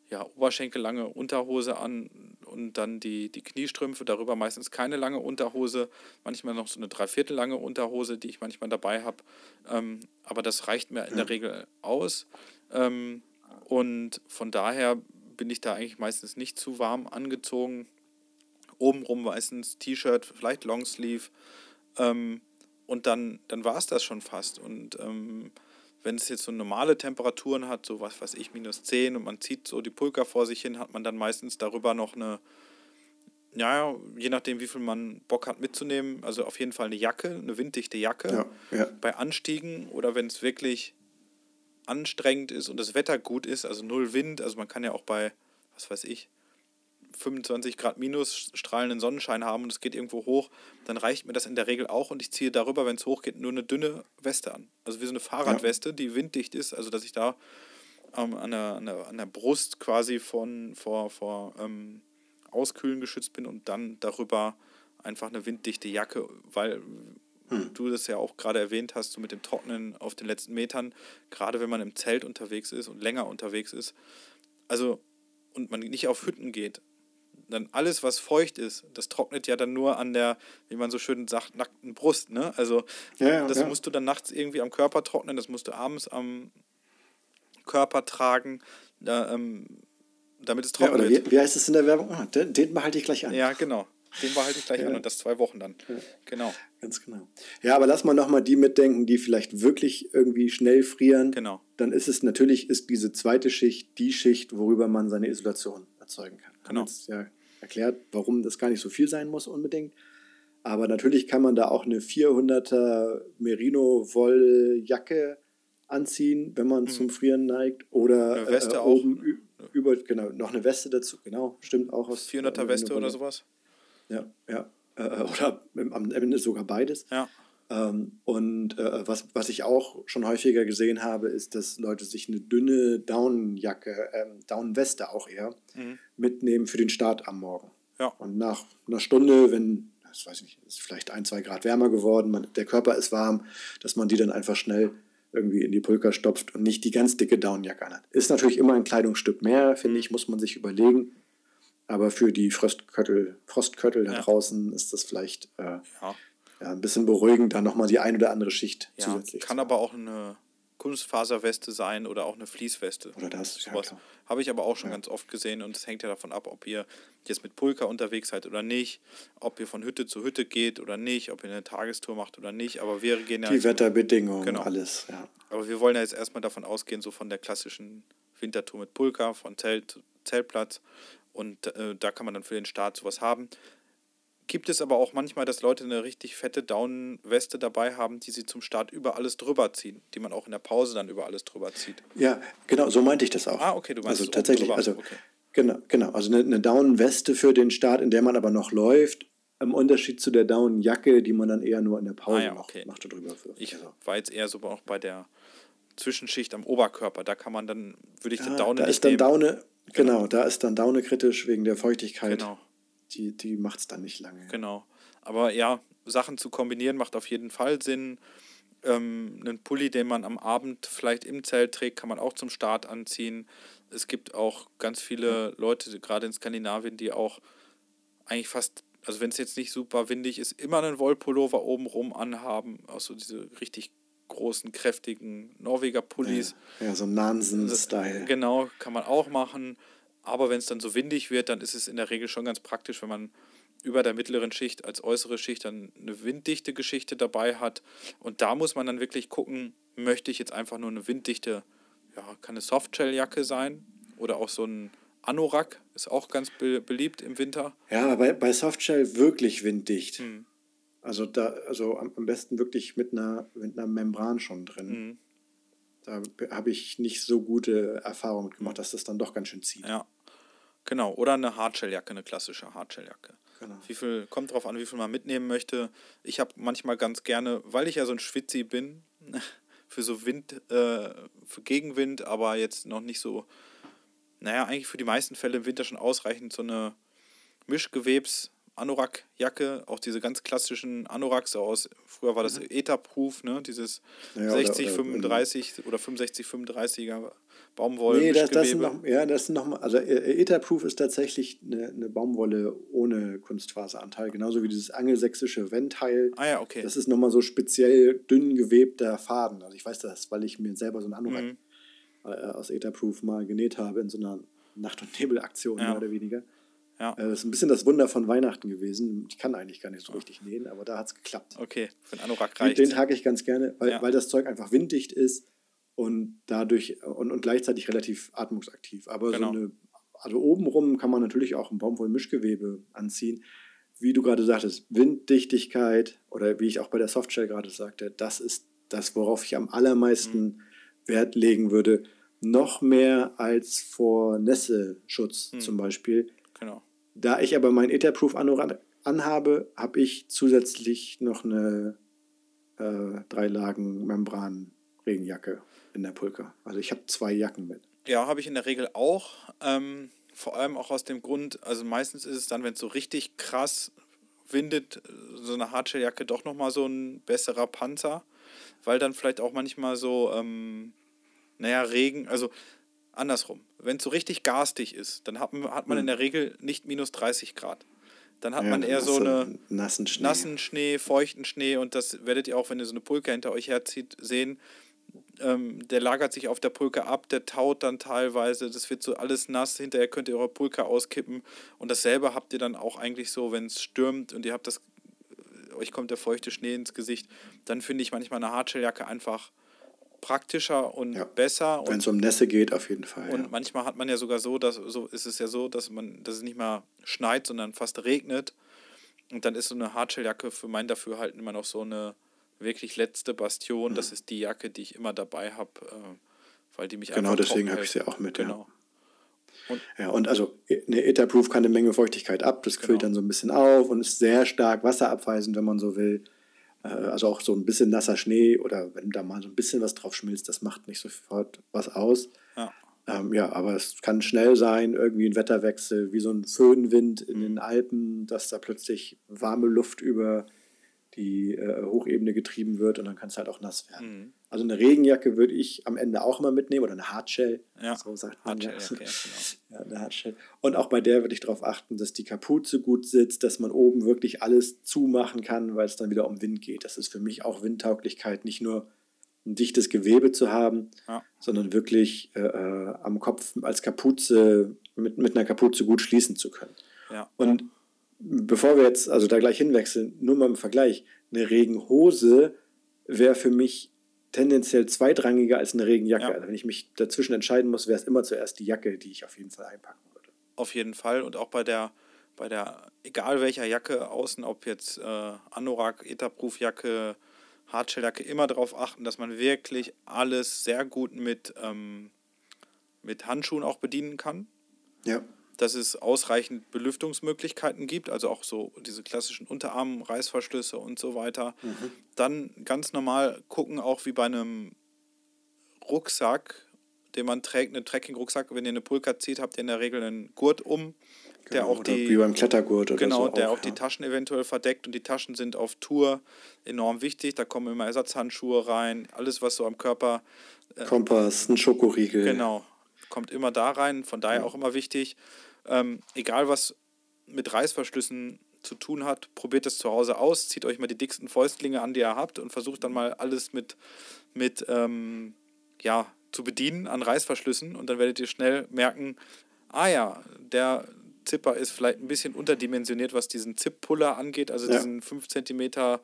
ja, oberschenkellange Unterhose an und dann die, die Kniestrümpfe, darüber meistens keine lange Unterhose, manchmal noch so eine Dreiviertel lange Unterhose, die ich manchmal dabei habe. Ähm, aber das reicht mir in der Regel aus. Ähm, und von daher bin ich da eigentlich meistens nicht zu warm angezogen. Obenrum meistens T-Shirt, vielleicht Longsleeve. Ähm, und dann, dann war es das schon fast. Und ähm, wenn es jetzt so normale Temperaturen hat, so was weiß ich, minus 10 und man zieht so die Pulka vor sich hin, hat man dann meistens darüber noch eine, ja, je nachdem, wie viel man Bock hat mitzunehmen, also auf jeden Fall eine Jacke, eine winddichte Jacke. Ja, ja. Bei Anstiegen oder wenn es wirklich anstrengend ist und das Wetter gut ist, also null Wind, also man kann ja auch bei, was weiß ich, 25 Grad minus strahlenden Sonnenschein haben und es geht irgendwo hoch, dann reicht mir das in der Regel auch und ich ziehe darüber, wenn es hochgeht, nur eine dünne Weste an. Also wie so eine Fahrradweste, ja. die winddicht ist, also dass ich da ähm, an, der, an, der, an der Brust quasi von, vor, vor ähm, Auskühlen geschützt bin und dann darüber einfach eine winddichte Jacke, weil hm. du das ja auch gerade erwähnt hast, so mit dem Trocknen auf den letzten Metern, gerade wenn man im Zelt unterwegs ist und länger unterwegs ist, also und man nicht auf Hütten geht, dann alles, was feucht ist, das trocknet ja dann nur an der, wie man so schön sagt, nackten Brust. Ne? Also ja, das ja. musst du dann nachts irgendwie am Körper trocknen, das musst du abends am Körper tragen, da, ähm, damit es trocknet. Ja, oder wie, wie, heißt es in der Werbung? Ah, den, den behalte ich gleich an. Ja, genau. Den behalte ich gleich ja. an und das zwei Wochen dann. Ja. Genau. Ganz genau. Ja, aber lass mal nochmal die mitdenken, die vielleicht wirklich irgendwie schnell frieren. Genau. Dann ist es natürlich, ist diese zweite Schicht die Schicht, worüber man seine Isolation erzeugen kann. Genau. Haben jetzt ja erklärt, warum das gar nicht so viel sein muss unbedingt. Aber natürlich kann man da auch eine 400er Merino-Wolljacke anziehen, wenn man mhm. zum Frieren neigt. Oder eine Weste äh, oben auch. über, genau, noch eine Weste dazu. Genau, stimmt auch aus. 400er Weste oder sowas? Ja, ja. Äh, oder am Ende sogar beides. Ja. Ähm, und äh, was, was ich auch schon häufiger gesehen habe, ist, dass Leute sich eine dünne Downjacke, ähm, Downweste auch eher, mhm. mitnehmen für den Start am Morgen. Ja. Und nach einer Stunde, wenn, das weiß ich nicht, ist vielleicht ein, zwei Grad wärmer geworden, man, der Körper ist warm, dass man die dann einfach schnell irgendwie in die Pulka stopft und nicht die ganz dicke Downjacke anhat. Ist natürlich immer ein Kleidungsstück mehr, finde ich, muss man sich überlegen. Aber für die Frostköttel, Frostköttel da ja. draußen ist das vielleicht äh, ja. ja. ein bisschen beruhigend, da nochmal die ein oder andere Schicht ja, zusätzlich. Kann aber auch eine Kunstfaserweste sein oder auch eine Fließweste. Oder das. Sowas. Habe ich aber auch schon ganz oft gesehen und es hängt ja davon ab, ob ihr jetzt mit Pulka unterwegs seid oder nicht, ob ihr von Hütte zu Hütte geht oder nicht, ob ihr eine Tagestour macht oder nicht. Aber wir gehen ja. Die Wetterbedingungen, genau. alles, ja. Aber wir wollen ja jetzt erstmal davon ausgehen, so von der klassischen Wintertour mit Pulka, von Zelt, Zeltplatz und äh, da kann man dann für den Start sowas haben. Gibt es aber auch manchmal, dass Leute eine richtig fette Down-Weste dabei haben, die sie zum Start über alles drüber ziehen, die man auch in der Pause dann über alles drüber zieht. Ja, genau, so meinte ich das auch. Ah, okay, du meinst Also tatsächlich, also okay. genau, genau, also eine, eine Down-Weste für den Start, in der man aber noch läuft, im Unterschied zu der Down-Jacke, die man dann eher nur in der Pause ah, ja, okay. macht, macht drüber. Für. Ich also. war jetzt eher so auch bei der Zwischenschicht am Oberkörper, da kann man dann, würde ich den ah, Daune da ist dann nehmen. Daune, Genau, da ist dann Daune kritisch wegen der Feuchtigkeit. Genau. Die, die macht es dann nicht lange. Genau. Aber ja, Sachen zu kombinieren macht auf jeden Fall Sinn. Ähm, einen Pulli, den man am Abend vielleicht im Zelt trägt, kann man auch zum Start anziehen. es gibt auch ganz viele Leute, gerade in Skandinavien, die auch eigentlich fast, also wenn es jetzt nicht super windig ist, immer einen Wollpullover obenrum anhaben. Auch so diese richtig großen, kräftigen Norweger Pullis. Ja, ja so Nansen-Style. Genau, kann man auch machen. Aber wenn es dann so windig wird, dann ist es in der Regel schon ganz praktisch, wenn man über der mittleren Schicht als äußere Schicht dann eine winddichte Geschichte dabei hat. Und da muss man dann wirklich gucken, möchte ich jetzt einfach nur eine winddichte, ja, kann eine Softshell-Jacke sein oder auch so ein Anorak, ist auch ganz be beliebt im Winter. Ja, bei, bei Softshell wirklich winddicht. Hm. Also da, also am, am, besten wirklich mit einer, mit einer Membran schon drin. Hm. Da habe ich nicht so gute Erfahrungen gemacht, dass das dann doch ganz schön zieht. Ja, genau. Oder eine Hardshelljacke, eine klassische Hardshelljacke. Genau. Wie viel, kommt drauf an, wie viel man mitnehmen möchte. Ich habe manchmal ganz gerne, weil ich ja so ein Schwitzi bin, für so Wind, äh, für Gegenwind, aber jetzt noch nicht so, naja, eigentlich für die meisten Fälle im Winter schon ausreichend so eine Mischgewebs- Anorak-Jacke, auch diese ganz klassischen Anoraks aus, früher war das mhm. Etherproof, ne? dieses ja, 60, oder, oder, 35 oder 65, 35er Baumwolle. Nee, das, das sind noch, ja, das sind noch mal, also äh, Etherproof ist tatsächlich eine, eine Baumwolle ohne Kunstfaseranteil, genauso wie dieses angelsächsische Wendteil. Ah ja, okay. Das ist nochmal so speziell dünn gewebter Faden. Also ich weiß das, weil ich mir selber so einen Anorak mhm. Äh, aus Etherproof mal genäht habe in so einer Nacht- und Nebelaktion, ja. mehr oder weniger. Ja. Äh, das ist ein bisschen das Wunder von Weihnachten gewesen. Ich kann eigentlich gar nicht so richtig nähen, aber da hat es geklappt. Okay, für den Anorak reicht. Den trage ich ganz gerne, weil, ja. weil das Zeug einfach winddicht ist und dadurch und, und gleichzeitig relativ atmungsaktiv. Aber genau. so eine, also obenrum kann man natürlich auch ein Baumwollmischgewebe anziehen. Wie du gerade sagtest, Winddichtigkeit oder wie ich auch bei der Softshell gerade sagte, das ist das, worauf ich am allermeisten mhm. Wert legen würde. Noch mehr als vor Nässeschutz mhm. zum Beispiel. Da ich aber mein Etherproof anhabe, habe ich zusätzlich noch eine äh, drei Lagen Membran Regenjacke in der Pulka. Also ich habe zwei Jacken mit. Ja, habe ich in der Regel auch. Ähm, vor allem auch aus dem Grund, also meistens ist es dann, wenn es so richtig krass windet, so eine Hardshelljacke doch nochmal so ein besserer Panzer, weil dann vielleicht auch manchmal so, ähm, naja, Regen, also andersrum. Wenn es so richtig garstig ist, dann hat, hat man in hm. der Regel nicht minus 30 Grad. Dann hat ja, man eher so eine nassen Schnee. nassen Schnee, feuchten Schnee und das werdet ihr auch, wenn ihr so eine Pulke hinter euch herzieht, sehen. Ähm, der lagert sich auf der Pulke ab, der taut dann teilweise, das wird so alles nass, hinterher könnt ihr eure Pulke auskippen und dasselbe habt ihr dann auch eigentlich so, wenn es stürmt und ihr habt das, euch kommt der feuchte Schnee ins Gesicht, dann finde ich manchmal eine Hardshelljacke einfach praktischer und ja. besser. Wenn es um Nässe geht, auf jeden Fall. Und ja. manchmal hat man ja sogar so, dass so ist es ja so, dass man, dass es nicht mal schneit, sondern fast regnet. Und dann ist so eine Hardshelljacke für mein Dafürhalten immer noch so eine wirklich letzte Bastion. Mhm. Das ist die Jacke, die ich immer dabei habe, äh, weil die mich Genau deswegen habe ich sie auch mit. Genau. Ja. Und, ja, und also eine Etherproof kann eine Menge Feuchtigkeit ab, das quillt genau. dann so ein bisschen auf und ist sehr stark wasserabweisend, wenn man so will. Äh, also auch so ein bisschen nasser Schnee oder wenn da mal so ein bisschen was drauf schmilzt, das macht nicht sofort was aus. Ja. Ähm, ja, aber es kann schnell sein, irgendwie ein Wetterwechsel, wie so ein Föhnwind in mhm. den Alpen, dass da plötzlich warme Luft über die äh, Hochebene getrieben wird und dann kann es halt auch nass werden. Mhm. Also eine Regenjacke würde ich am Ende auch immer mitnehmen oder eine Hardshell. Ja. So sagt man ja. Okay, genau. ja, eine Hardshell. Und auch bei der würde ich darauf achten, dass die Kapuze gut sitzt, dass man oben wirklich alles zumachen kann, weil es dann wieder um Wind geht. Das ist für mich auch Windtauglichkeit, nicht nur ein dichtes Gewebe zu haben, ja. sondern wirklich äh, äh am Kopf als Kapuze, mit, mit einer Kapuze gut schließen zu können. Ja. Und bevor wir jetzt also da gleich hinwechseln, nur mal im Vergleich, eine Regenhose wäre für mich tendenziell zweitrangiger als eine Regenjacke. Ja. Also wenn ich mich dazwischen entscheiden muss, wäre es immer zuerst die Jacke, die ich auf jeden Fall einpacken würde. Auf jeden Fall und auch bei der, bei der egal welcher Jacke außen, ob jetzt äh, Anorak, Etherproof-Jacke, Hardshelljacke, immer darauf achten, dass man wirklich alles sehr gut mit, ähm, mit Handschuhen auch bedienen kann. Ja dass es ausreichend Belüftungsmöglichkeiten gibt, also auch so diese klassischen Unterarm-Reißverschlüsse und so weiter. Mhm. Dann ganz normal gucken, auch wie bei einem Rucksack, den man trägt, einen Trekking-Rucksack, wenn ihr eine Pulka zieht, habt ihr in der Regel einen Gurt um, der genau, auch die wie beim Klettergurt oder genau, so der auch, auch die Taschen eventuell verdeckt und die Taschen sind auf Tour enorm wichtig. Da kommen immer Ersatzhandschuhe rein, alles was so am Körper äh, Kompass, ein Schokoriegel. Genau, kommt immer da rein, von daher auch immer wichtig. Ähm, egal was mit Reißverschlüssen zu tun hat, probiert es zu Hause aus, zieht euch mal die dicksten Fäustlinge an, die ihr habt und versucht dann mal alles mit, mit ähm, ja, zu bedienen an Reißverschlüssen und dann werdet ihr schnell merken, ah ja, der Zipper ist vielleicht ein bisschen unterdimensioniert, was diesen Zip-Puller angeht, also Ja. diesen 5 cm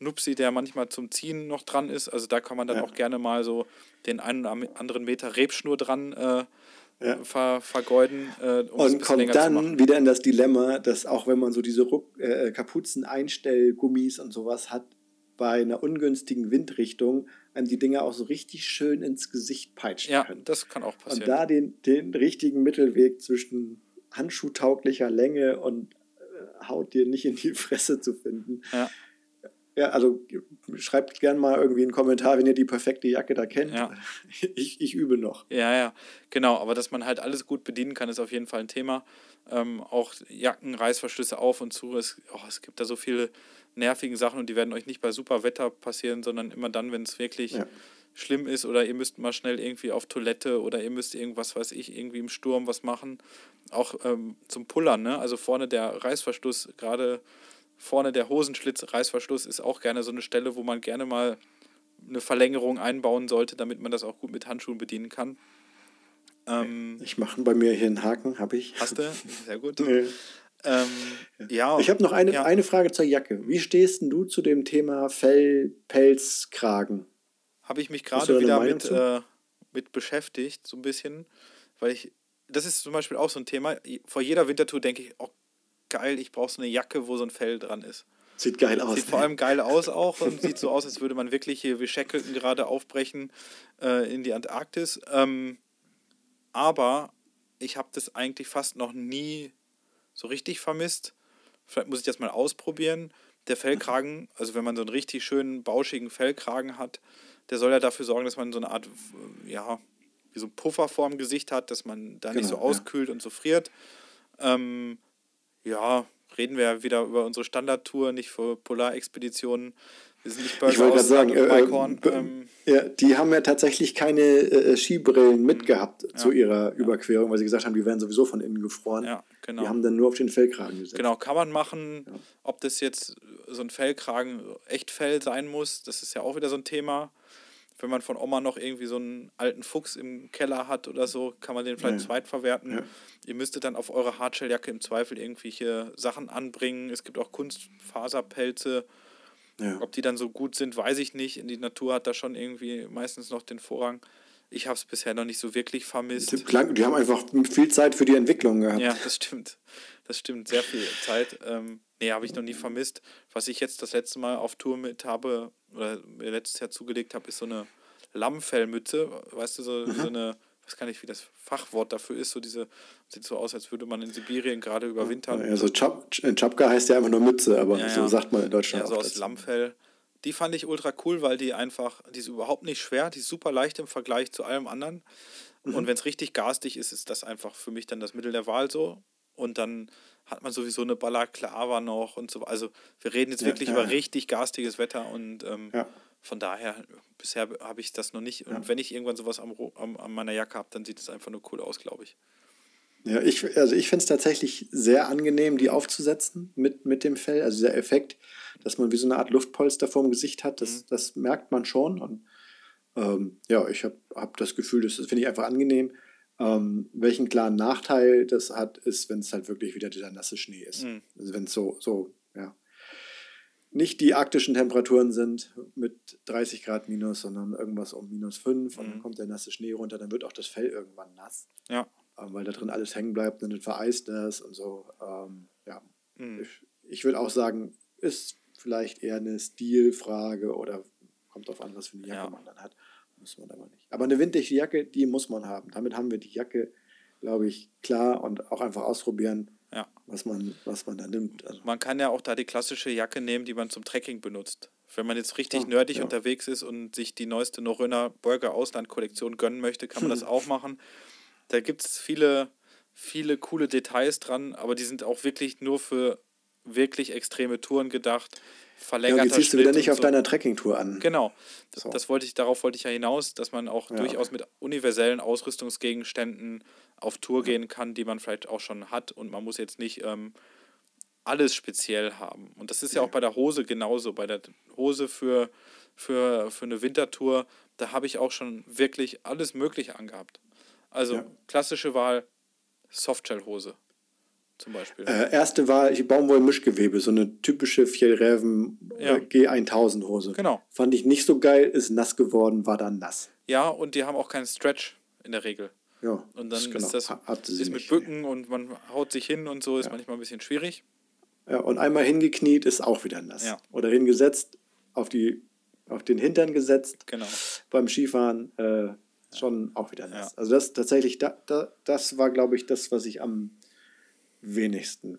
Nupsi, der manchmal zum Ziehen noch dran ist. Also da kann man dann Ja. auch gerne mal so den einen oder anderen Meter Rebschnur dran äh, Ja. ver vergeuden, äh, um Und kommt dann wieder in das Dilemma, dass auch wenn man so diese Ruck, äh, Kapuzen-Einstellgummis und sowas hat, bei einer ungünstigen Windrichtung einem die Dinger auch so richtig schön ins Gesicht peitschen Ja, können. das kann auch Und passieren. da den, den richtigen Mittelweg zwischen handschuhtauglicher Länge und äh, Haut dir nicht in die Fresse zu finden. Ja. Ja, also schreibt gern mal irgendwie einen Kommentar, wenn ihr die perfekte Jacke da kennt. Ja. Ich, ich übe noch. Ja, ja, genau. Aber dass man halt alles gut bedienen kann, ist auf jeden Fall ein Thema. Ähm, auch Jacken, Reißverschlüsse auf und zu. Es, oh, es gibt da so viele nervigen Sachen und die werden euch nicht bei super Wetter passieren, sondern immer dann, wenn es wirklich Ja. schlimm ist oder ihr müsst mal schnell irgendwie auf Toilette oder ihr müsst irgendwas, weiß ich, irgendwie im Sturm was machen. Auch ähm, zum Pullern, ne? Also vorne der Reißverschluss, gerade vorne der Hosenschlitz-Reißverschluss ist auch gerne so eine Stelle, wo man gerne mal eine Verlängerung einbauen sollte, damit man das auch gut mit Handschuhen bedienen kann. Ähm, Ich mache bei mir hier einen Haken, habe ich. hast du? Sehr gut. Nee. Ähm, ja. Ich habe noch eine, ja. eine Frage zur Jacke. Wie stehst denn du zu dem Thema Fell, Pelz, Kragen? Habe ich mich gerade wieder Meinung mit, äh, mit beschäftigt, so ein bisschen, weil ich, das ist zum Beispiel auch so ein Thema, vor jeder Wintertour denke ich, oh geil, ich brauche so eine Jacke, wo so ein Fell dran ist. Sieht geil aus. Sieht vor allem geil aus auch und sieht so aus, als würde man wirklich hier wie Shackleton gerade aufbrechen äh, in die Antarktis. Ähm, aber ich habe das eigentlich fast noch nie so richtig vermisst. Vielleicht muss ich das mal ausprobieren. Der Fellkragen, also wenn man so einen richtig schönen, bauschigen Fellkragen hat, der soll ja dafür sorgen, dass man so eine Art, äh, ja, wie so ein Puffer vorm Gesicht hat, dass man da nicht so Genau, ja. auskühlt und so friert. Ähm, ja, reden wir wieder über unsere Standardtour, nicht für Polarexpeditionen. Wir sind nicht Ich wollte gerade sagen, äh, äh, ähm, ja, die haben ja tatsächlich keine äh, Skibrillen mitgehabt zu Mhm. Ja. ihrer Überquerung, weil sie gesagt haben, die wären sowieso von innen gefroren. ja, genau. Die haben dann nur auf den Fellkragen gesetzt. Genau, kann man machen. Ob das jetzt so ein Fellkragen Echtfell sein muss, das ist ja auch wieder so ein Thema. Wenn man von Oma noch irgendwie so einen alten Fuchs im Keller hat oder so, kann man den vielleicht Ja. zweitverwerten. Ja. Ihr müsstet dann auf eure Hardshelljacke im Zweifel irgendwelche Sachen anbringen. Es gibt auch Kunstfaserpelze. Ja. Ob die dann so gut sind, weiß ich nicht. In die Natur hat da schon irgendwie meistens noch den Vorrang. Ich habe es bisher noch nicht so wirklich vermisst. Die, klang- die haben einfach viel Zeit für die Entwicklung gehabt. Ja, das stimmt. Das stimmt, sehr viel Zeit. Ähm, nee, habe ich noch nie vermisst. Was ich jetzt das letzte Mal auf Tour mit habe, oder mir letztes Jahr zugelegt habe, ist so eine Lammfellmütze. Weißt du, so, so eine, weiß gar nicht, wie das Fachwort dafür ist. So diese, sieht so aus, als würde man in Sibirien gerade überwintern. Ja, so Chap Chapka heißt ja einfach nur Mütze, aber Ja, so ja. sagt man in Deutschland Ja, so aus dazu. Lammfell. Die fand ich ultra cool, weil die einfach, die ist überhaupt nicht schwer, die ist super leicht im Vergleich zu allem anderen. Mhm. Und wenn es richtig garstig ist, ist das einfach für mich dann das Mittel der Wahl so. Und dann hat man sowieso eine Balaklava noch und so. Also wir reden jetzt Ja, wirklich ja, über richtig garstiges Wetter und ähm, von daher, bisher habe ich das noch nicht. Und wenn ich irgendwann sowas am, am, an meiner Jacke habe, dann sieht es einfach nur cool aus, glaube ich. Ja, ich, also ich finde es tatsächlich sehr angenehm, die aufzusetzen mit, mit dem Fell. Also dieser Effekt, dass man wie so eine Art Luftpolster vorm Gesicht hat, Mhm. das, das merkt man schon. Und ähm, ja, ich habe hab das Gefühl, das, das finde ich einfach angenehm. Ähm, welchen klaren Nachteil das hat, ist, wenn es halt wirklich wieder dieser nasse Schnee ist. Mhm. Also wenn es so, so, ja, nicht die arktischen Temperaturen sind mit 30 Grad minus, sondern irgendwas um minus 5 und dann Mhm. kommt der nasse Schnee runter, dann wird auch das Fell irgendwann nass Ja. ähm, weil da drin alles hängen bleibt und dann vereist das und so. Ähm, ja, Mhm. ich, ich würde auch sagen, ist vielleicht eher eine Stilfrage oder kommt auf an, was für eine Jacke Ja. man dann hat. Muss man aber nicht. Aber eine winddichte Jacke, die muss man haben. Damit haben wir die Jacke, glaube ich, klar und auch einfach ausprobieren, Ja. was man, was man da nimmt. Also, Man kann ja auch da die klassische Jacke nehmen, die man zum Trekking benutzt. Wenn man jetzt richtig Ja, nerdig ja. unterwegs ist und sich die neueste Norröner Burger Ausland-Kollektion gönnen möchte, kann man das auch machen. Da gibt es viele, viele coole Details dran, aber die sind auch wirklich nur für wirklich extreme Touren gedacht. Ja, Verlängerter und die ziehst du wieder nicht auf so. deiner Trekkingtour an. Genau. Das, So. das wollte ich, darauf wollte ich ja hinaus, dass man auch Ja, durchaus okay. mit universellen Ausrüstungsgegenständen auf Tour gehen kann, die man vielleicht auch schon hat und man muss jetzt nicht ähm, alles speziell haben. Und das ist ja auch bei der Hose genauso. Bei der Hose für, für, für eine Wintertour, da habe ich auch schon wirklich alles Mögliche angehabt. Also Ja. klassische Wahl Softshell-Hose zum Beispiel. Äh, erste war die Baumwoll-Mischgewebe, so eine typische Fjellräven Ja. äh, G1000-Hose. Genau. Fand ich nicht so geil, ist nass geworden, war dann nass. Ja, und die haben auch keinen Stretch in der Regel. Ja, Und dann genau, ist das hatte sie ist mit. Bücken und man haut sich hin und so, ist manchmal ein bisschen schwierig. Ja, und einmal hingekniet ist auch wieder nass. Ja. Oder hingesetzt, auf, die, auf den Hintern gesetzt Genau. beim Skifahren, äh, schon auch wieder nass. Ja. Also das tatsächlich, da, da, das war, glaube ich, das, was ich am wenigsten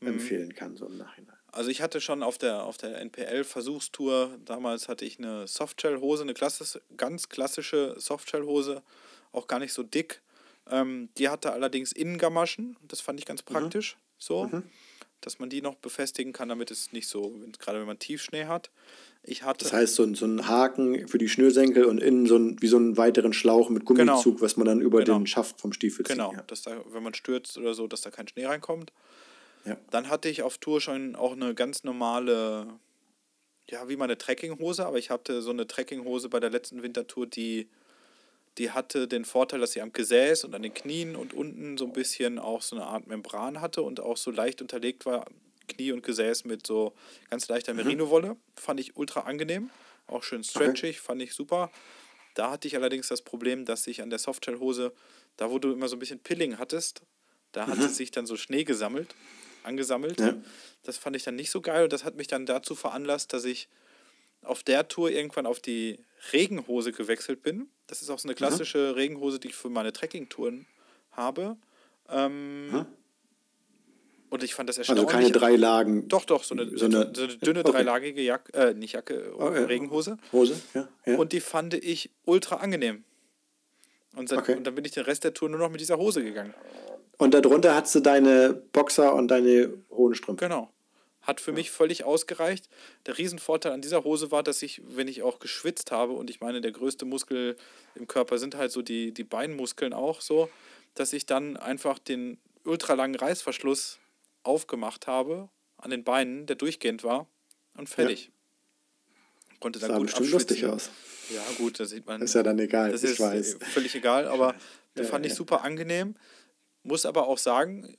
Mhm. empfehlen kann, so im Nachhinein. Also ich hatte schon auf der, auf der NPL-Versuchstour, damals hatte ich eine Softshell-Hose, eine klassis, ganz klassische Softshell-Hose, auch gar nicht so dick. Ähm, die hatte allerdings Innengamaschen, das fand ich Mhm. ganz praktisch, so, dass man die noch befestigen kann, damit es nicht so, gerade wenn man Tiefschnee hat. Ich hatte, Das heißt, so, ein- so ein Haken für die Schnürsenkel und innen so ein, wie so einen weiteren Schlauch mit Gummizug, Genau. was man dann über Genau. den Schaft vom Stiefel genau, ziehen kann. dass da, wenn man stürzt oder so, dass da kein Schnee reinkommt. Ja. Dann hatte ich auf Tour schon auch eine ganz normale, ja, wie meine Trekkinghose, aber ich hatte so eine Trekkinghose bei der letzten Wintertour, die, die hatte den Vorteil, dass sie am Gesäß und an den Knien und unten so ein bisschen auch so eine Art Membran hatte und auch so leicht unterlegt war, Knie und Gesäß mit so ganz leichter Merino-Wolle. Fand ich ultra angenehm, auch schön stretchig, fand ich super. Da hatte ich allerdings das Problem, dass ich an der Softshell-Hose, da wo du immer so ein bisschen Pilling hattest, da hatte sich dann so Schnee gesammelt, angesammelt. Ja. Das fand ich dann nicht so geil und das hat mich dann dazu veranlasst, dass ich auf der Tour irgendwann auf die Regenhose gewechselt bin. Das ist auch so eine klassische Regenhose, die ich für meine Trekkingtouren habe. Ähm, Und ich fand das Also erstaunlich. keine drei Lagen. Doch, doch, so eine, So so eine- eine, dünne okay. dreilagige Jacke, äh, nicht Jacke, Oh, ja. Regenhose. Hose, ja. ja. Und die fand ich ultra angenehm. Und, seit, Okay. und dann bin ich den Rest der Tour nur noch mit dieser Hose gegangen. Und darunter hast du deine Boxer und deine hohen Strümpfe. Genau. Hat für mich völlig ausgereicht. Der Riesenvorteil an dieser Hose war, dass ich, wenn ich auch geschwitzt habe, und ich meine, der größte Muskel im Körper sind halt so die, die Beinmuskeln auch so, dass ich dann einfach den ultralangen Reißverschluss aufgemacht habe an den Beinen, der durchgehend war, und fertig. Konnte dann Sah gut bestimmt abschwitzen. lustig aus. Ja, gut, das sieht man. Ist ja dann egal, Das ich ist weiß. äh, völlig egal, aber das Ja, fand ich ja. super angenehm. Muss aber auch sagen,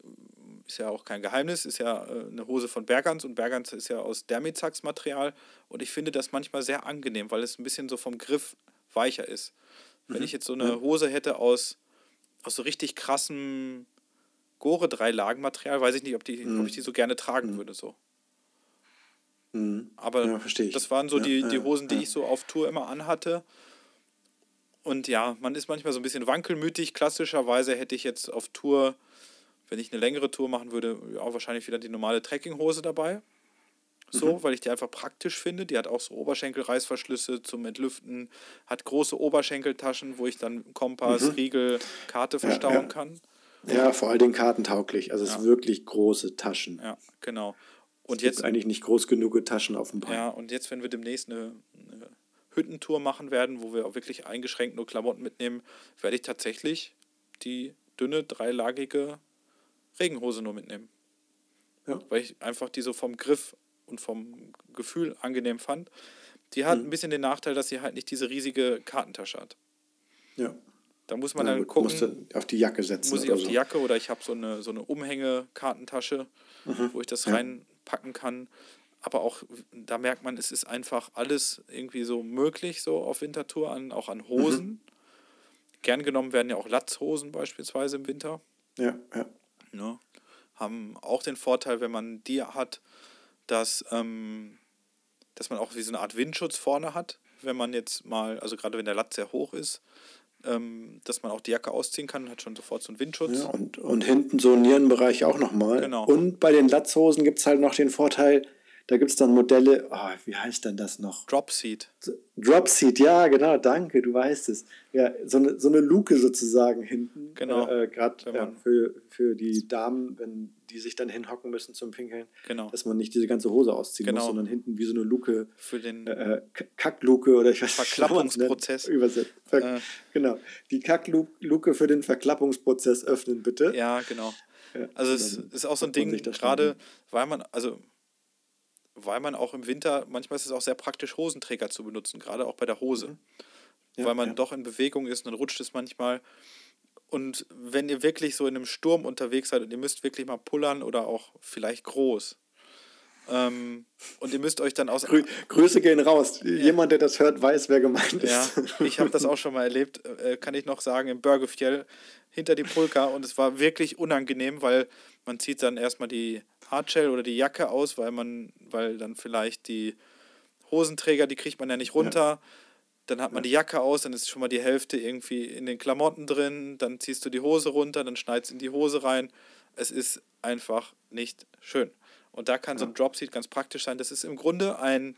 ist ja auch kein Geheimnis, ist ja äh, eine Hose von Bergans und Bergans ist ja aus Dermizax-Material und ich finde das manchmal sehr angenehm, weil es ein bisschen so vom Griff weicher ist. Wenn Mhm. ich jetzt so eine Hose hätte aus, aus so richtig krassem Gore-Drei-Lagen-Material, weiß ich nicht, ob, die, ob ich die so gerne tragen würde. So. Mhm. Aber Ja, das waren so Ja, die, die Hosen, die ja. ich so auf Tour immer anhatte. Und ja, man ist manchmal so ein bisschen wankelmütig. Klassischerweise hätte ich jetzt auf Tour, wenn ich eine längere Tour machen würde, ja, wahrscheinlich wieder die normale Trekkinghose dabei. So, Mhm. weil ich die einfach praktisch finde. Die hat auch so Oberschenkelreißverschlüsse zum Entlüften, hat große Oberschenkeltaschen, wo ich dann Kompass, Riegel, Karte verstauen Mhm. ja. kann. Ja, vor allen Dingen kartentauglich. Also es Ja. ist wirklich große Taschen. Ja, genau. Und Gibt jetzt eigentlich nicht groß genug Taschen auf dem Bein. Ja, und jetzt, wenn wir demnächst eine, eine Hüttentour machen werden, wo wir auch wirklich eingeschränkt nur Klamotten mitnehmen, werde ich tatsächlich die dünne, dreilagige Regenhose nur mitnehmen. Ja. Weil ich einfach die so vom Griff und vom Gefühl angenehm fand. Die hat Mhm. ein bisschen den Nachteil, dass sie halt nicht diese riesige Kartentasche hat. Ja. Da muss man Na dann gucken, musst du auf die Jacke setzen. muss ich oder auf so. die Jacke oder ich habe so eine, so eine Umhänge-Kartentasche, wo ich das Mhm. Ja. reinpacken kann. Aber auch da merkt man, es ist einfach alles irgendwie so möglich, so auf Wintertour, an, auch an Hosen. Mhm. Gern genommen werden ja auch Latzhosen beispielsweise im Winter. Ja, ja. Ne? Haben auch den Vorteil, wenn man die hat, dass, ähm, dass man auch wie so eine Art Windschutz vorne hat, wenn man jetzt mal, also gerade wenn der Latz sehr hoch ist, ähm, dass man auch die Jacke ausziehen kann und hat schon sofort so einen Windschutz. ja und, und hinten so Nierenbereich auch nochmal. Genau. Und bei den Latzhosen gibt es halt noch den Vorteil, Da gibt es dann Modelle, oh, wie heißt denn das noch? Dropseat. Dropseat, ja, genau, danke, du weißt es. Ja, so eine, so eine Luke sozusagen hinten. Genau. Äh, Gerade ja, für, für die Damen, wenn die sich dann hinhocken müssen zum Pinkeln. Genau. Dass man nicht diese ganze Hose ausziehen Genau. muss, sondern hinten wie so eine Luke. Für den Äh, K- Kackluke oder ich weiß nicht, Verklappungsprozess. Übersetzt. Ver Äh. Genau. Die Kackluke für den Verklappungsprozess öffnen, bitte. Ja, genau. Ja, Also es ist auch so ein Ding, gerade weil man, also weil man auch im Winter, manchmal ist es auch sehr praktisch, Hosenträger zu benutzen, gerade auch bei der Hose. Mhm. Ja, weil man ja. doch in Bewegung ist und dann rutscht es manchmal. Und wenn ihr wirklich so in einem Sturm unterwegs seid und ihr müsst wirklich mal pullern oder auch vielleicht groß. Ähm, und ihr müsst euch dann aus. Grü Grüße gehen raus. Jemand, der das hört, weiß, wer gemeint ist. Ja, ich habe das auch schon mal erlebt, äh, kann ich noch sagen, im Börgefjell hinter die Pulka und es war wirklich unangenehm, weil man zieht dann erstmal die Hardshell oder die Jacke aus, weil man, weil dann vielleicht die Hosenträger, die kriegt man ja nicht runter. Dann hat man die Jacke aus, dann ist schon mal die Hälfte irgendwie in den Klamotten drin, dann ziehst du die Hose runter, dann schneidest in die Hose rein. Es ist einfach nicht schön. Und da kann so ein Dropseat ganz praktisch sein. Das ist im Grunde ein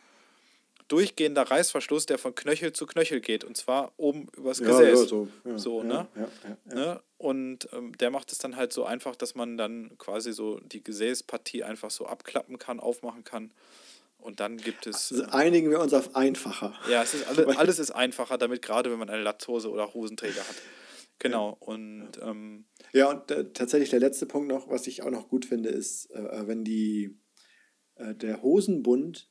durchgehender Reißverschluss, der von Knöchel zu Knöchel geht. Und zwar oben übers Ja, Gesäß. ja, so, ja, so, ja, ne? ja, ja, ja. ne? Und ähm, der macht es dann halt so einfach, dass man dann quasi so die Gesäßpartie einfach so abklappen kann, aufmachen kann. Und dann gibt es. Also einigen wir uns auf einfacher. Ja, es ist alle, alles ist einfacher damit, gerade wenn man eine Latzhose oder Hosenträger hat. Genau. Und ähm, Ja, und äh, tatsächlich der letzte Punkt noch, was ich auch noch gut finde, ist, äh, wenn die, äh, der Hosenbund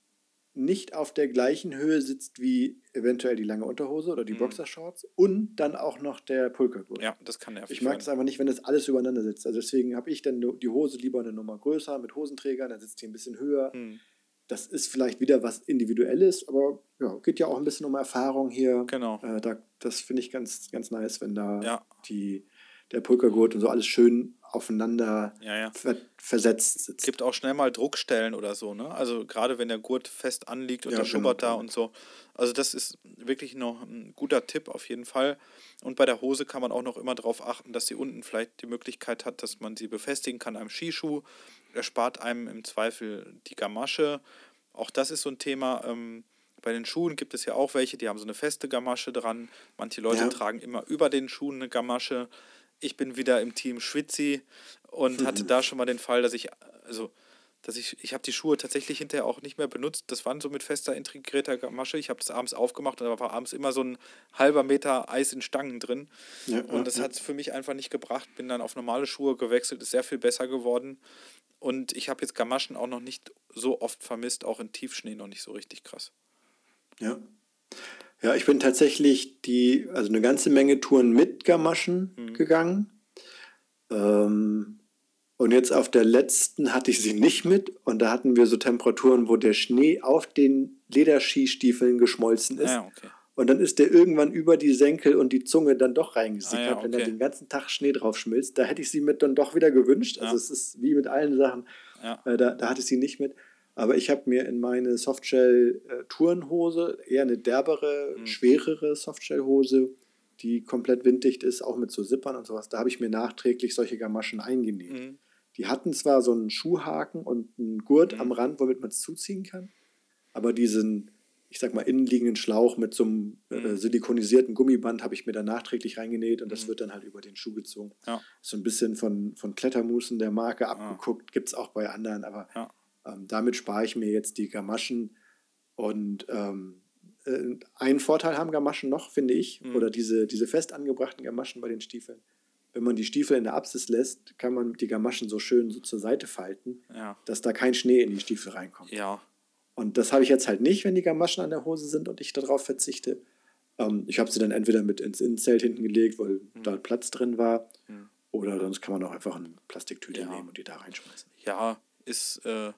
nicht auf der gleichen Höhe sitzt wie eventuell die lange Unterhose oder die Boxershorts und dann auch noch der Pulkergurt. ja, das kann nervig Ich mag es einfach nicht, wenn das alles übereinander sitzt. Also deswegen habe ich dann die Hose lieber eine Nummer größer mit Hosenträgern, dann sitzt die ein bisschen höher. Hm. Das ist vielleicht wieder was Individuelles, aber ja, geht ja auch ein bisschen um Erfahrung hier. Genau. Äh, da, das finde ich ganz, ganz nice, wenn da Ja. die, der Pulkergurt und so alles schön aufeinander Ja, ja. ver versetzt sitzt. Es gibt auch schnell mal Druckstellen oder so, ne? Also gerade wenn der Gurt fest anliegt und Ja, der genau, schubbert da genau. und so. Also das ist wirklich noch ein guter Tipp auf jeden Fall. Und bei der Hose kann man auch noch immer darauf achten, dass sie unten vielleicht die Möglichkeit hat, dass man sie befestigen kann am Skischuh. Erspart einem im Zweifel die Gamasche. Auch das ist so ein Thema. Ähm, bei den Schuhen gibt es ja auch welche, die haben so eine feste Gamasche dran. Manche Leute Ja. tragen immer über den Schuhen eine Gamasche. Ich bin wieder im Team Schwitzi und hatte da schon mal den Fall, dass ich, also, dass ich, ich habe die Schuhe tatsächlich hinterher auch nicht mehr benutzt. Das waren so mit fester integrierter Gamasche. Ich habe das abends aufgemacht und da war abends immer so ein halber Meter Eis in Stangen drin. Ja, und das ja. hat es für mich einfach nicht gebracht. Bin dann auf normale Schuhe gewechselt, ist sehr viel besser geworden. Und ich habe jetzt Gamaschen auch noch nicht so oft vermisst, auch in Tiefschnee noch nicht so richtig krass. Ja. Ja, ich bin tatsächlich die, also eine ganze Menge Touren mit Gamaschen Mhm. gegangen. Ähm, und jetzt auf der letzten hatte ich sie nicht mit und da hatten wir so Temperaturen, wo der Schnee auf den Lederskistiefeln geschmolzen ist. Ah, ja, okay. Und dann ist der irgendwann über die Senkel und die Zunge dann doch reingesickert, Ah, ja, wenn dann okay. den ganzen Tag Schnee drauf schmilzt. Da hätte ich sie mit dann doch wieder gewünscht. Also Ja. es ist wie mit allen Sachen. Ja. Äh, da, da hatte ich sie nicht mit. Aber ich habe mir in meine Softshell-Tourenhose eher eine derbere, Mhm. schwerere Softshell-Hose, die komplett winddicht ist, auch mit so Zippern und sowas. Da habe ich mir nachträglich solche Gamaschen eingenäht. Mhm. Die hatten zwar so einen Schuhhaken und einen Gurt Mhm. am Rand, womit man es zuziehen kann, aber diesen, ich sag mal, innenliegenden Schlauch mit so einem Mhm. äh, silikonisierten Gummiband habe ich mir dann nachträglich reingenäht und das wird dann halt über den Schuh gezogen. Ja. So ein bisschen von, von Klettermusen der Marke abgeguckt, gibt es auch bei anderen, aber Ja. ähm, damit spare ich mir jetzt die Gamaschen und ähm, äh, einen Vorteil haben Gamaschen noch, finde ich, Mhm. oder diese, diese fest angebrachten Gamaschen bei den Stiefeln. Wenn man die Stiefel in der Apsis lässt, kann man die Gamaschen so schön so zur Seite falten, Ja. dass da kein Schnee in die Stiefel reinkommt. Ja. Und das habe ich jetzt halt nicht, wenn die Gamaschen an der Hose sind und ich darauf verzichte. Ähm, ich habe sie dann entweder mit ins Innenzelt hinten gelegt, weil Mhm. da Platz drin war, oder sonst kann man auch einfach eine Plastiktüte Ja. nehmen und die da reinschmeißen. Ja, ist, äh,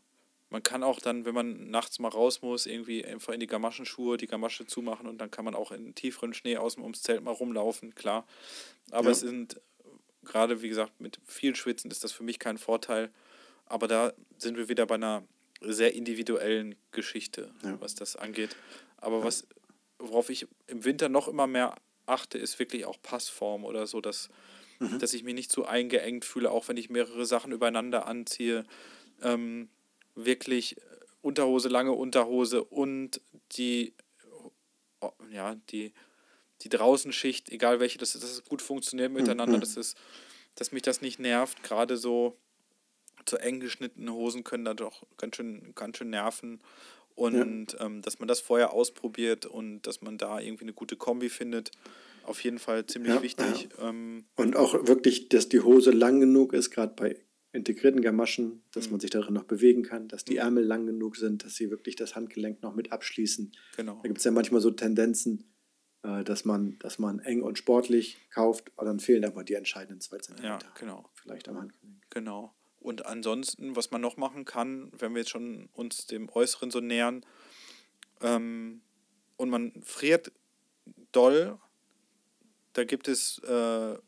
man kann auch dann, wenn man nachts mal raus muss, irgendwie einfach in die Gamaschenschuhe die Gamasche zumachen und dann kann man auch in tieferen Schnee außen ums Zelt mal rumlaufen, klar. Aber Ja. es sind, gerade wie gesagt, mit viel Schwitzen ist das für mich kein Vorteil. Aber da sind wir wieder bei einer sehr individuellen Geschichte, Ja. was das angeht. Aber was, worauf ich im Winter noch immer mehr achte, ist wirklich auch Passform oder so, dass, dass ich mich nicht zu eingeengt fühle, auch wenn ich mehrere Sachen übereinander anziehe. Ähm, wirklich Unterhose, lange Unterhose und die, ja, die, die Draußenschicht, egal welche, dass, dass es gut funktioniert miteinander, Mhm. dass, es, dass mich das nicht nervt. Gerade so zu eng geschnittene Hosen können da doch ganz schön, ganz schön nerven. Und ähm, dass man das vorher ausprobiert und dass man da irgendwie eine gute Kombi findet, auf jeden Fall ziemlich Ja, wichtig. Ähm, Und auch wirklich, dass die Hose lang genug ist, gerade bei integrierten Gamaschen, dass Mhm. man sich darin noch bewegen kann, dass die Ärmel lang genug sind, dass sie wirklich das Handgelenk noch mit abschließen. genau. Da gibt es ja manchmal so Tendenzen, dass, man, dass man eng und sportlich kauft, aber dann fehlen aber die entscheidenden zwei Zentimeter. Ja, genau. Vielleicht am Handgelenk. Genau. Und ansonsten, was man noch machen kann, wenn wir jetzt schon uns dem Äußeren so nähern, ähm, und man friert doll, da gibt es äh,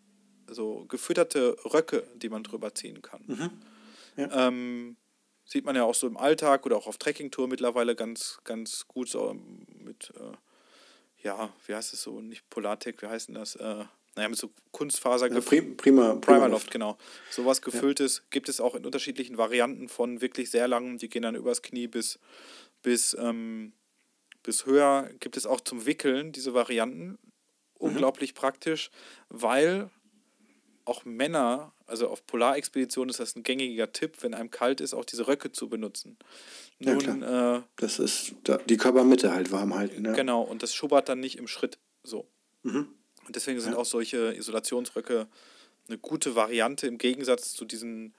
so gefütterte Röcke, die man drüber ziehen kann. Ja. Ähm, sieht man ja auch so im Alltag oder auch auf Trekkingtour mittlerweile ganz, ganz gut so mit, äh, ja, wie heißt es so, nicht Polartec, wie heißt denn das? Äh, naja, mit so Kunstfaser Ja, prim, prima, Primaloft, genau. Sowas gefülltes gibt es auch in unterschiedlichen Varianten von wirklich sehr langen, die gehen dann übers Knie bis, bis, ähm, bis höher. Gibt es auch zum Wickeln diese Varianten. Unglaublich praktisch, weil auch Männer, also auf Polarexpeditionen ist das ein gängiger Tipp, wenn einem kalt ist, auch diese Röcke zu benutzen. Ja, Nun, äh, Das ist da, die Körpermitte halt warm halten. Ja. Genau, und das schubbert dann nicht im Schritt so. Mhm. Und deswegen sind auch solche Isolationsröcke eine gute Variante im Gegensatz zu diesen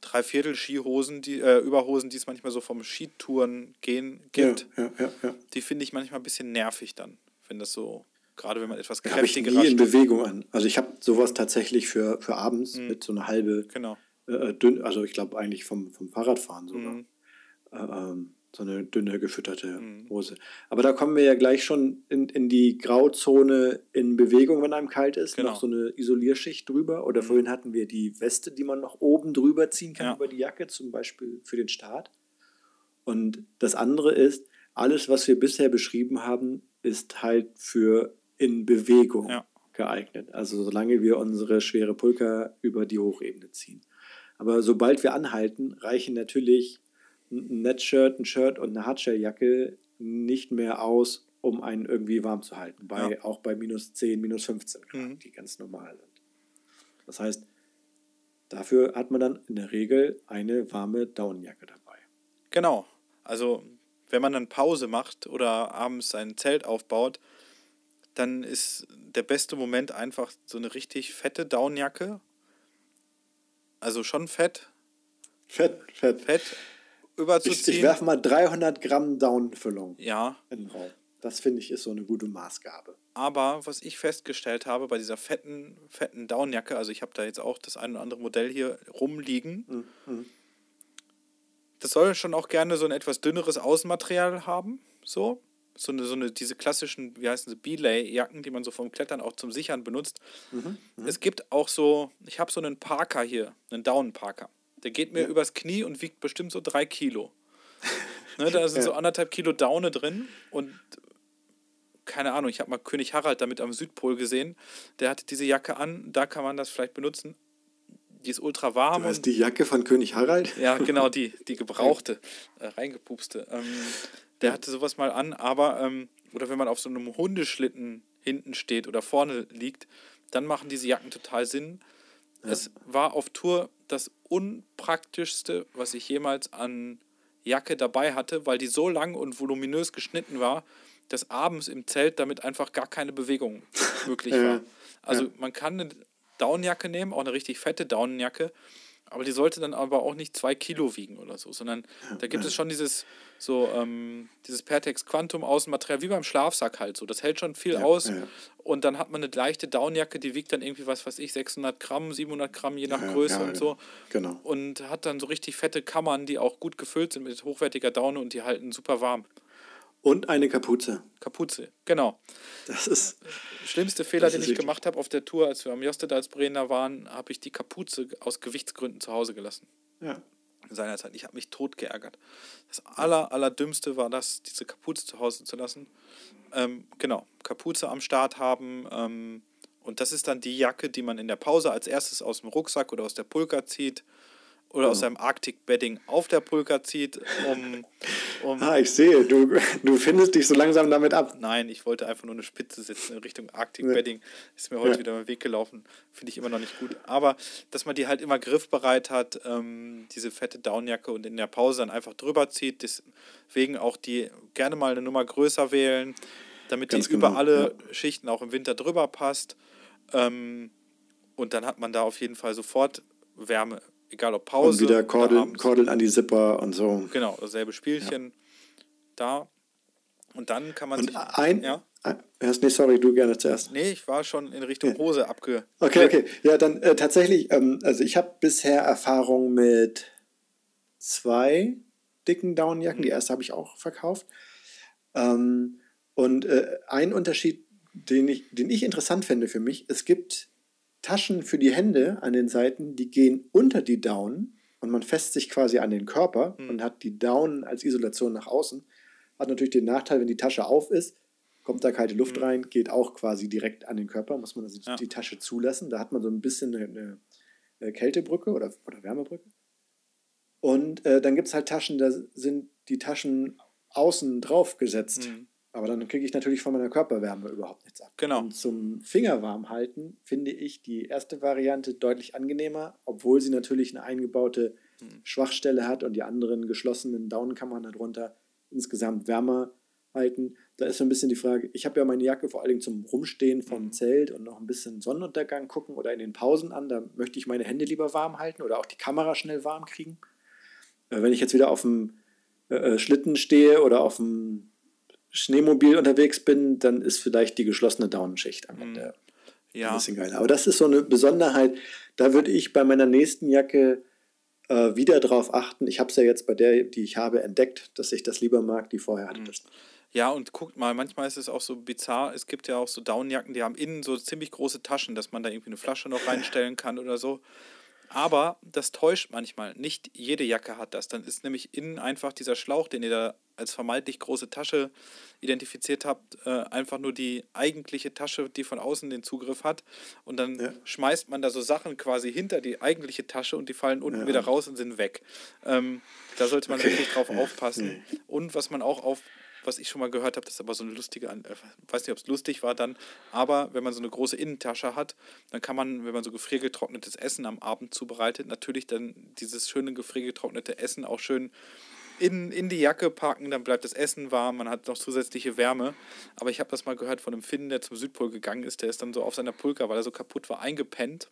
Dreiviertel-Skihosen, die, äh, Überhosen, die es manchmal so vom Skitouren gehen Ja, gibt. ja, ja, ja. Die finde ich manchmal ein bisschen nervig dann, wenn das so, gerade wenn man etwas Habe ich nie in. Bewegung an. Also ich habe sowas tatsächlich für, für abends mit so einer halbe Genau. äh, dünn, also ich glaube eigentlich vom, vom Fahrradfahren sogar. Mhm. Äh, ähm, so eine dünne, gefütterte Mhm. Hose. Aber da kommen wir ja gleich schon in, in die Grauzone in Bewegung, wenn einem kalt ist. Genau. Noch so eine Isolierschicht drüber. Oder vorhin hatten wir die Weste, die man noch oben drüber ziehen kann Ja. über die Jacke, zum Beispiel für den Start. Und das andere ist, alles, was wir bisher beschrieben haben, ist halt für in Bewegung Ja. geeignet. Also solange wir unsere schwere Pulka über die Hochebene ziehen. Aber sobald wir anhalten, reichen natürlich ein Netshirt, ein Shirt und eine Hardshelljacke nicht mehr aus, um einen irgendwie warm zu halten. Bei, Ja. Auch bei minus 10, minus 15 Grad, Mhm. die ganz normal sind. Das heißt, dafür hat man dann in der Regel eine warme Daunenjacke dabei. Genau. Also, wenn man dann Pause macht oder abends sein Zelt aufbaut, dann ist der beste Moment einfach so eine richtig fette Downjacke. Also schon fett, Fett, fett. fett Ich, überzuziehen. ich werfe mal 300 Gramm Daunenfüllung ja, in den Raum. Das finde ich ist so eine gute Maßgabe. aber was ich festgestellt habe bei dieser fetten, fetten Downjacke, also ich habe da jetzt auch das ein oder andere Modell hier rumliegen, Mhm. das soll schon auch gerne so ein etwas dünneres Außenmaterial haben, so. So eine, so eine, diese klassischen, wie heißen sie, Belay-Jacken, die man so vom Klettern auch zum Sichern benutzt. Mhm. Es gibt auch so, ich habe so einen Parker hier, einen Down-Parker. Der geht mir übers Knie und wiegt bestimmt so drei Kilo. ne, da sind Ja. so anderthalb Kilo Daune drin und keine Ahnung, ich habe mal König Harald damit am Südpol gesehen. Der hatte diese Jacke an, da kann man das vielleicht benutzen. Die ist ultra warm Du hast die Jacke von König Harald? ja, genau, die, die gebrauchte, äh, reingepupste. Ähm, der hatte sowas mal an, aber, ähm, oder wenn man auf so einem Hundeschlitten hinten steht oder vorne liegt, dann machen diese Jacken total Sinn. Es war auf Tour das unpraktischste, was ich jemals an Jacke dabei hatte, weil die so lang und voluminös geschnitten war, dass abends im Zelt damit einfach gar keine Bewegung möglich Ja, war. Also ja. man kann eine Daunenjacke nehmen, auch eine richtig fette Daunenjacke, aber die sollte dann aber auch nicht zwei Kilo wiegen oder so, sondern da gibt es schon dieses so ähm, dieses Pertex Quantum Außenmaterial wie beim Schlafsack halt so. Das hält schon viel aus ja. und dann hat man eine leichte Daunenjacke, die wiegt dann irgendwie was weiß ich 600 Gramm, 700 Gramm je nach Ja, Größe ja, und so Genau. und hat dann so richtig fette Kammern, die auch gut gefüllt sind mit hochwertiger Daune und die halten super warm. Und eine Kapuze. Kapuze, genau. Das ist. Schlimmste Fehler, den ich wirklich- gemacht habe auf der Tour, als wir am Jostedalsbrenner waren, habe ich die Kapuze aus Gewichtsgründen zu Hause gelassen. Ja. Seinerzeit. Ich habe mich tot geärgert. Das aller, allerdümmste war das, diese Kapuze zu Hause zu lassen. Ähm, genau, Kapuze am Start haben. Ähm, und das ist dann die Jacke, die man in der Pause als erstes aus dem Rucksack oder aus der Pulka zieht. Oder aus seinem Arctic Bedding auf der Pulka zieht, um, Um ah, ich sehe, du, du findest dich so langsam damit ab. Nein, ich wollte einfach nur eine Spitze setzen in Richtung Arctic ja. Bedding. Ist mir heute ja. wieder im Weg gelaufen. Finde ich immer noch nicht gut. Aber, dass man die halt immer griffbereit hat, ähm, diese fette Downjacke und in der Pause dann einfach drüber zieht. Deswegen auch die gerne mal eine Nummer größer wählen, damit Ganz die genau. über alle ja. Schichten auch im Winter drüber passt. Ähm, und dann hat man da auf jeden Fall sofort Wärme egal ob Pause. Und wieder Kordeln, Kordeln an die Zipper und so. Genau, dasselbe Spielchen ja. da. Und dann kann man und sich. Ein, ja? nee, sorry, du gerne zuerst. Nee, ich war schon in Richtung Hose ja. abge. Okay, okay. Ja, dann äh, tatsächlich, ähm, also ich habe bisher Erfahrung mit zwei dicken Downjacken. Mhm. Die erste habe ich auch verkauft. Ähm, und äh, ein Unterschied, den ich, den ich interessant finde für mich, es gibt Taschen für die Hände an den Seiten, die gehen unter die Daunen und man fässt sich quasi an den Körper mhm. und hat die Daunen als Isolation nach außen. Hat natürlich den Nachteil, wenn die Tasche auf ist, kommt da kalte Luft mhm. rein, geht auch quasi direkt an den Körper, muss man also ja. die Tasche zulassen. Da hat man so ein bisschen eine, eine äh, Kältebrücke oder, oder Wärmebrücke. Und äh, dann gibt es halt Taschen, da sind die Taschen außen drauf gesetzt. Mhm. Aber dann kriege ich natürlich von meiner Körperwärme überhaupt nichts ab. Genau. Und zum Fingerwarm halten finde ich die erste Variante deutlich angenehmer, obwohl sie natürlich eine eingebaute hm. Schwachstelle hat und die anderen geschlossenen Daunenkammern darunter insgesamt wärmer halten. Da ist so ein bisschen die Frage, ich habe ja meine Jacke vor allen Dingen zum Rumstehen vom mhm. Zelt und noch ein bisschen Sonnenuntergang gucken oder in den Pausen an. Da möchte ich meine Hände lieber warm halten oder auch die Kamera schnell warm kriegen. Äh, wenn ich jetzt wieder auf dem äh, äh Schlitten stehe oder auf dem Schneemobil unterwegs bin, dann ist vielleicht die geschlossene Daunenschicht am Ende ja. ein bisschen geiler. Aber das ist so eine Besonderheit. Da würde ich bei meiner nächsten Jacke äh, wieder drauf achten. Ich habe es ja jetzt bei der, die ich habe, entdeckt, dass ich das lieber mag, die vorher hatte. Mhm. Ja, und guckt mal, manchmal ist es auch so bizarr. Es gibt ja auch so Daunenjacken, die haben innen so ziemlich große Taschen, dass man da irgendwie eine Flasche noch reinstellen kann oder so. Aber das täuscht manchmal. Nicht jede Jacke hat das. Dann ist nämlich innen einfach dieser Schlauch, den ihr da als vermeintlich große Tasche identifiziert habt, äh, einfach nur die eigentliche Tasche, die von außen den Zugriff hat. Und dann ja. schmeißt man da so Sachen quasi hinter die eigentliche Tasche und die fallen unten ja. wieder raus und sind weg. Ähm, da sollte man okay. wirklich drauf aufpassen. Und was man auch auf was ich schon mal gehört habe, das ist aber so eine lustige, äh, weiß nicht, ob es lustig war dann, aber wenn man so eine große Innentasche hat, dann kann man, wenn man so gefriergetrocknetes Essen am Abend zubereitet, natürlich dann dieses schöne gefriergetrocknete Essen auch schön in, in die Jacke packen, dann bleibt das Essen warm, man hat noch zusätzliche Wärme. Aber ich habe das mal gehört von einem Finn, der zum Südpol gegangen ist, der ist dann so auf seiner Pulka, weil er so kaputt war, eingepennt.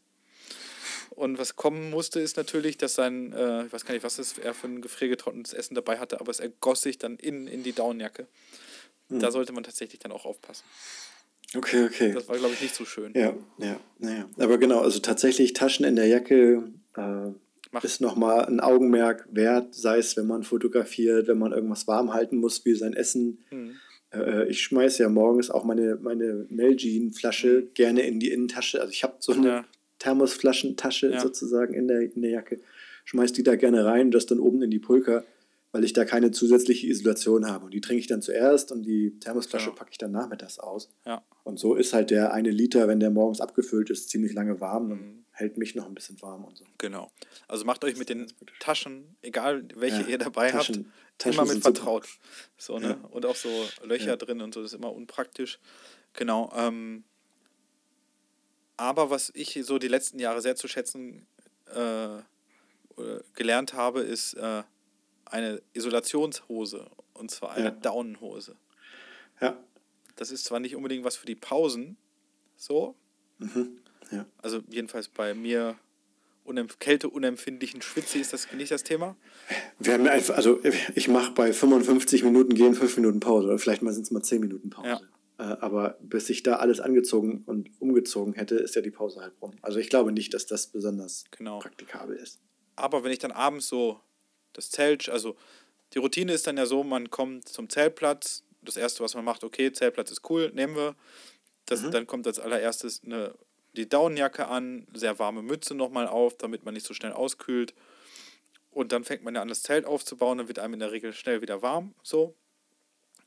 Und was kommen musste, ist natürlich, dass sein, äh, ich weiß gar nicht, was es er für ein gefriergetrocknetes Essen dabei hatte, aber es ergoss sich dann in, in die Daunenjacke. Hm. Da sollte man tatsächlich dann auch aufpassen. Okay, okay. Das war, glaube ich, nicht so schön. Ja, ja, naja. Aber genau, also tatsächlich Taschen in der Jacke äh, Macht. ist nochmal ein Augenmerk wert, sei es, wenn man fotografiert, wenn man irgendwas warm halten muss, wie sein Essen. Hm. Äh, ich schmeiße ja morgens auch meine, meine Melgene-Flasche hm. gerne in die Innentasche. Also ich habe so eine ja. Thermosflaschentasche ja. sozusagen in der, in der Jacke, schmeiße die da gerne rein und das dann oben in die Pulker, weil ich da keine zusätzliche Isolation habe. Und die trinke ich dann zuerst und die Thermosflasche ja. packe ich dann nachmittags aus. Ja. Und so ist halt der eine Liter, wenn der morgens abgefüllt ist, ziemlich lange warm. Und mhm hält mich noch ein bisschen warm und so. Genau. Also macht euch mit den Taschen, egal welche ja, ihr dabei Taschen, habt, Taschen immer mit vertraut. So, ne? Und auch so Löcher drin und so, das ist immer unpraktisch. Genau. Ähm, aber was ich so die letzten Jahre sehr zu schätzen äh, gelernt habe, ist äh, eine Isolationshose. Und zwar eine Daunenhose. Ja. Das ist zwar nicht unbedingt was für die Pausen, so, mhm. Ja. Also jedenfalls bei mir unempf kälteunempfindlichen Schwitze ist das nicht das Thema. Wir haben einfach, also ich mache bei 55 Minuten gehen 5 Minuten Pause oder vielleicht mal sind es mal 10 Minuten Pause. Ja. Äh, aber bis ich da alles angezogen und umgezogen hätte, ist ja die Pause halt rum. Also ich glaube nicht, dass das besonders genau. praktikabel ist. Aber wenn ich dann abends so das Zelt, also die Routine ist dann ja so, man kommt zum Zeltplatz, das erste, was man macht, okay, Zeltplatz ist cool, nehmen wir. Das, mhm. Dann kommt als allererstes eine die Daunenjacke an, sehr warme Mütze nochmal auf, damit man nicht so schnell auskühlt. Und dann fängt man ja an, das Zelt aufzubauen, dann wird einem in der Regel schnell wieder warm, so.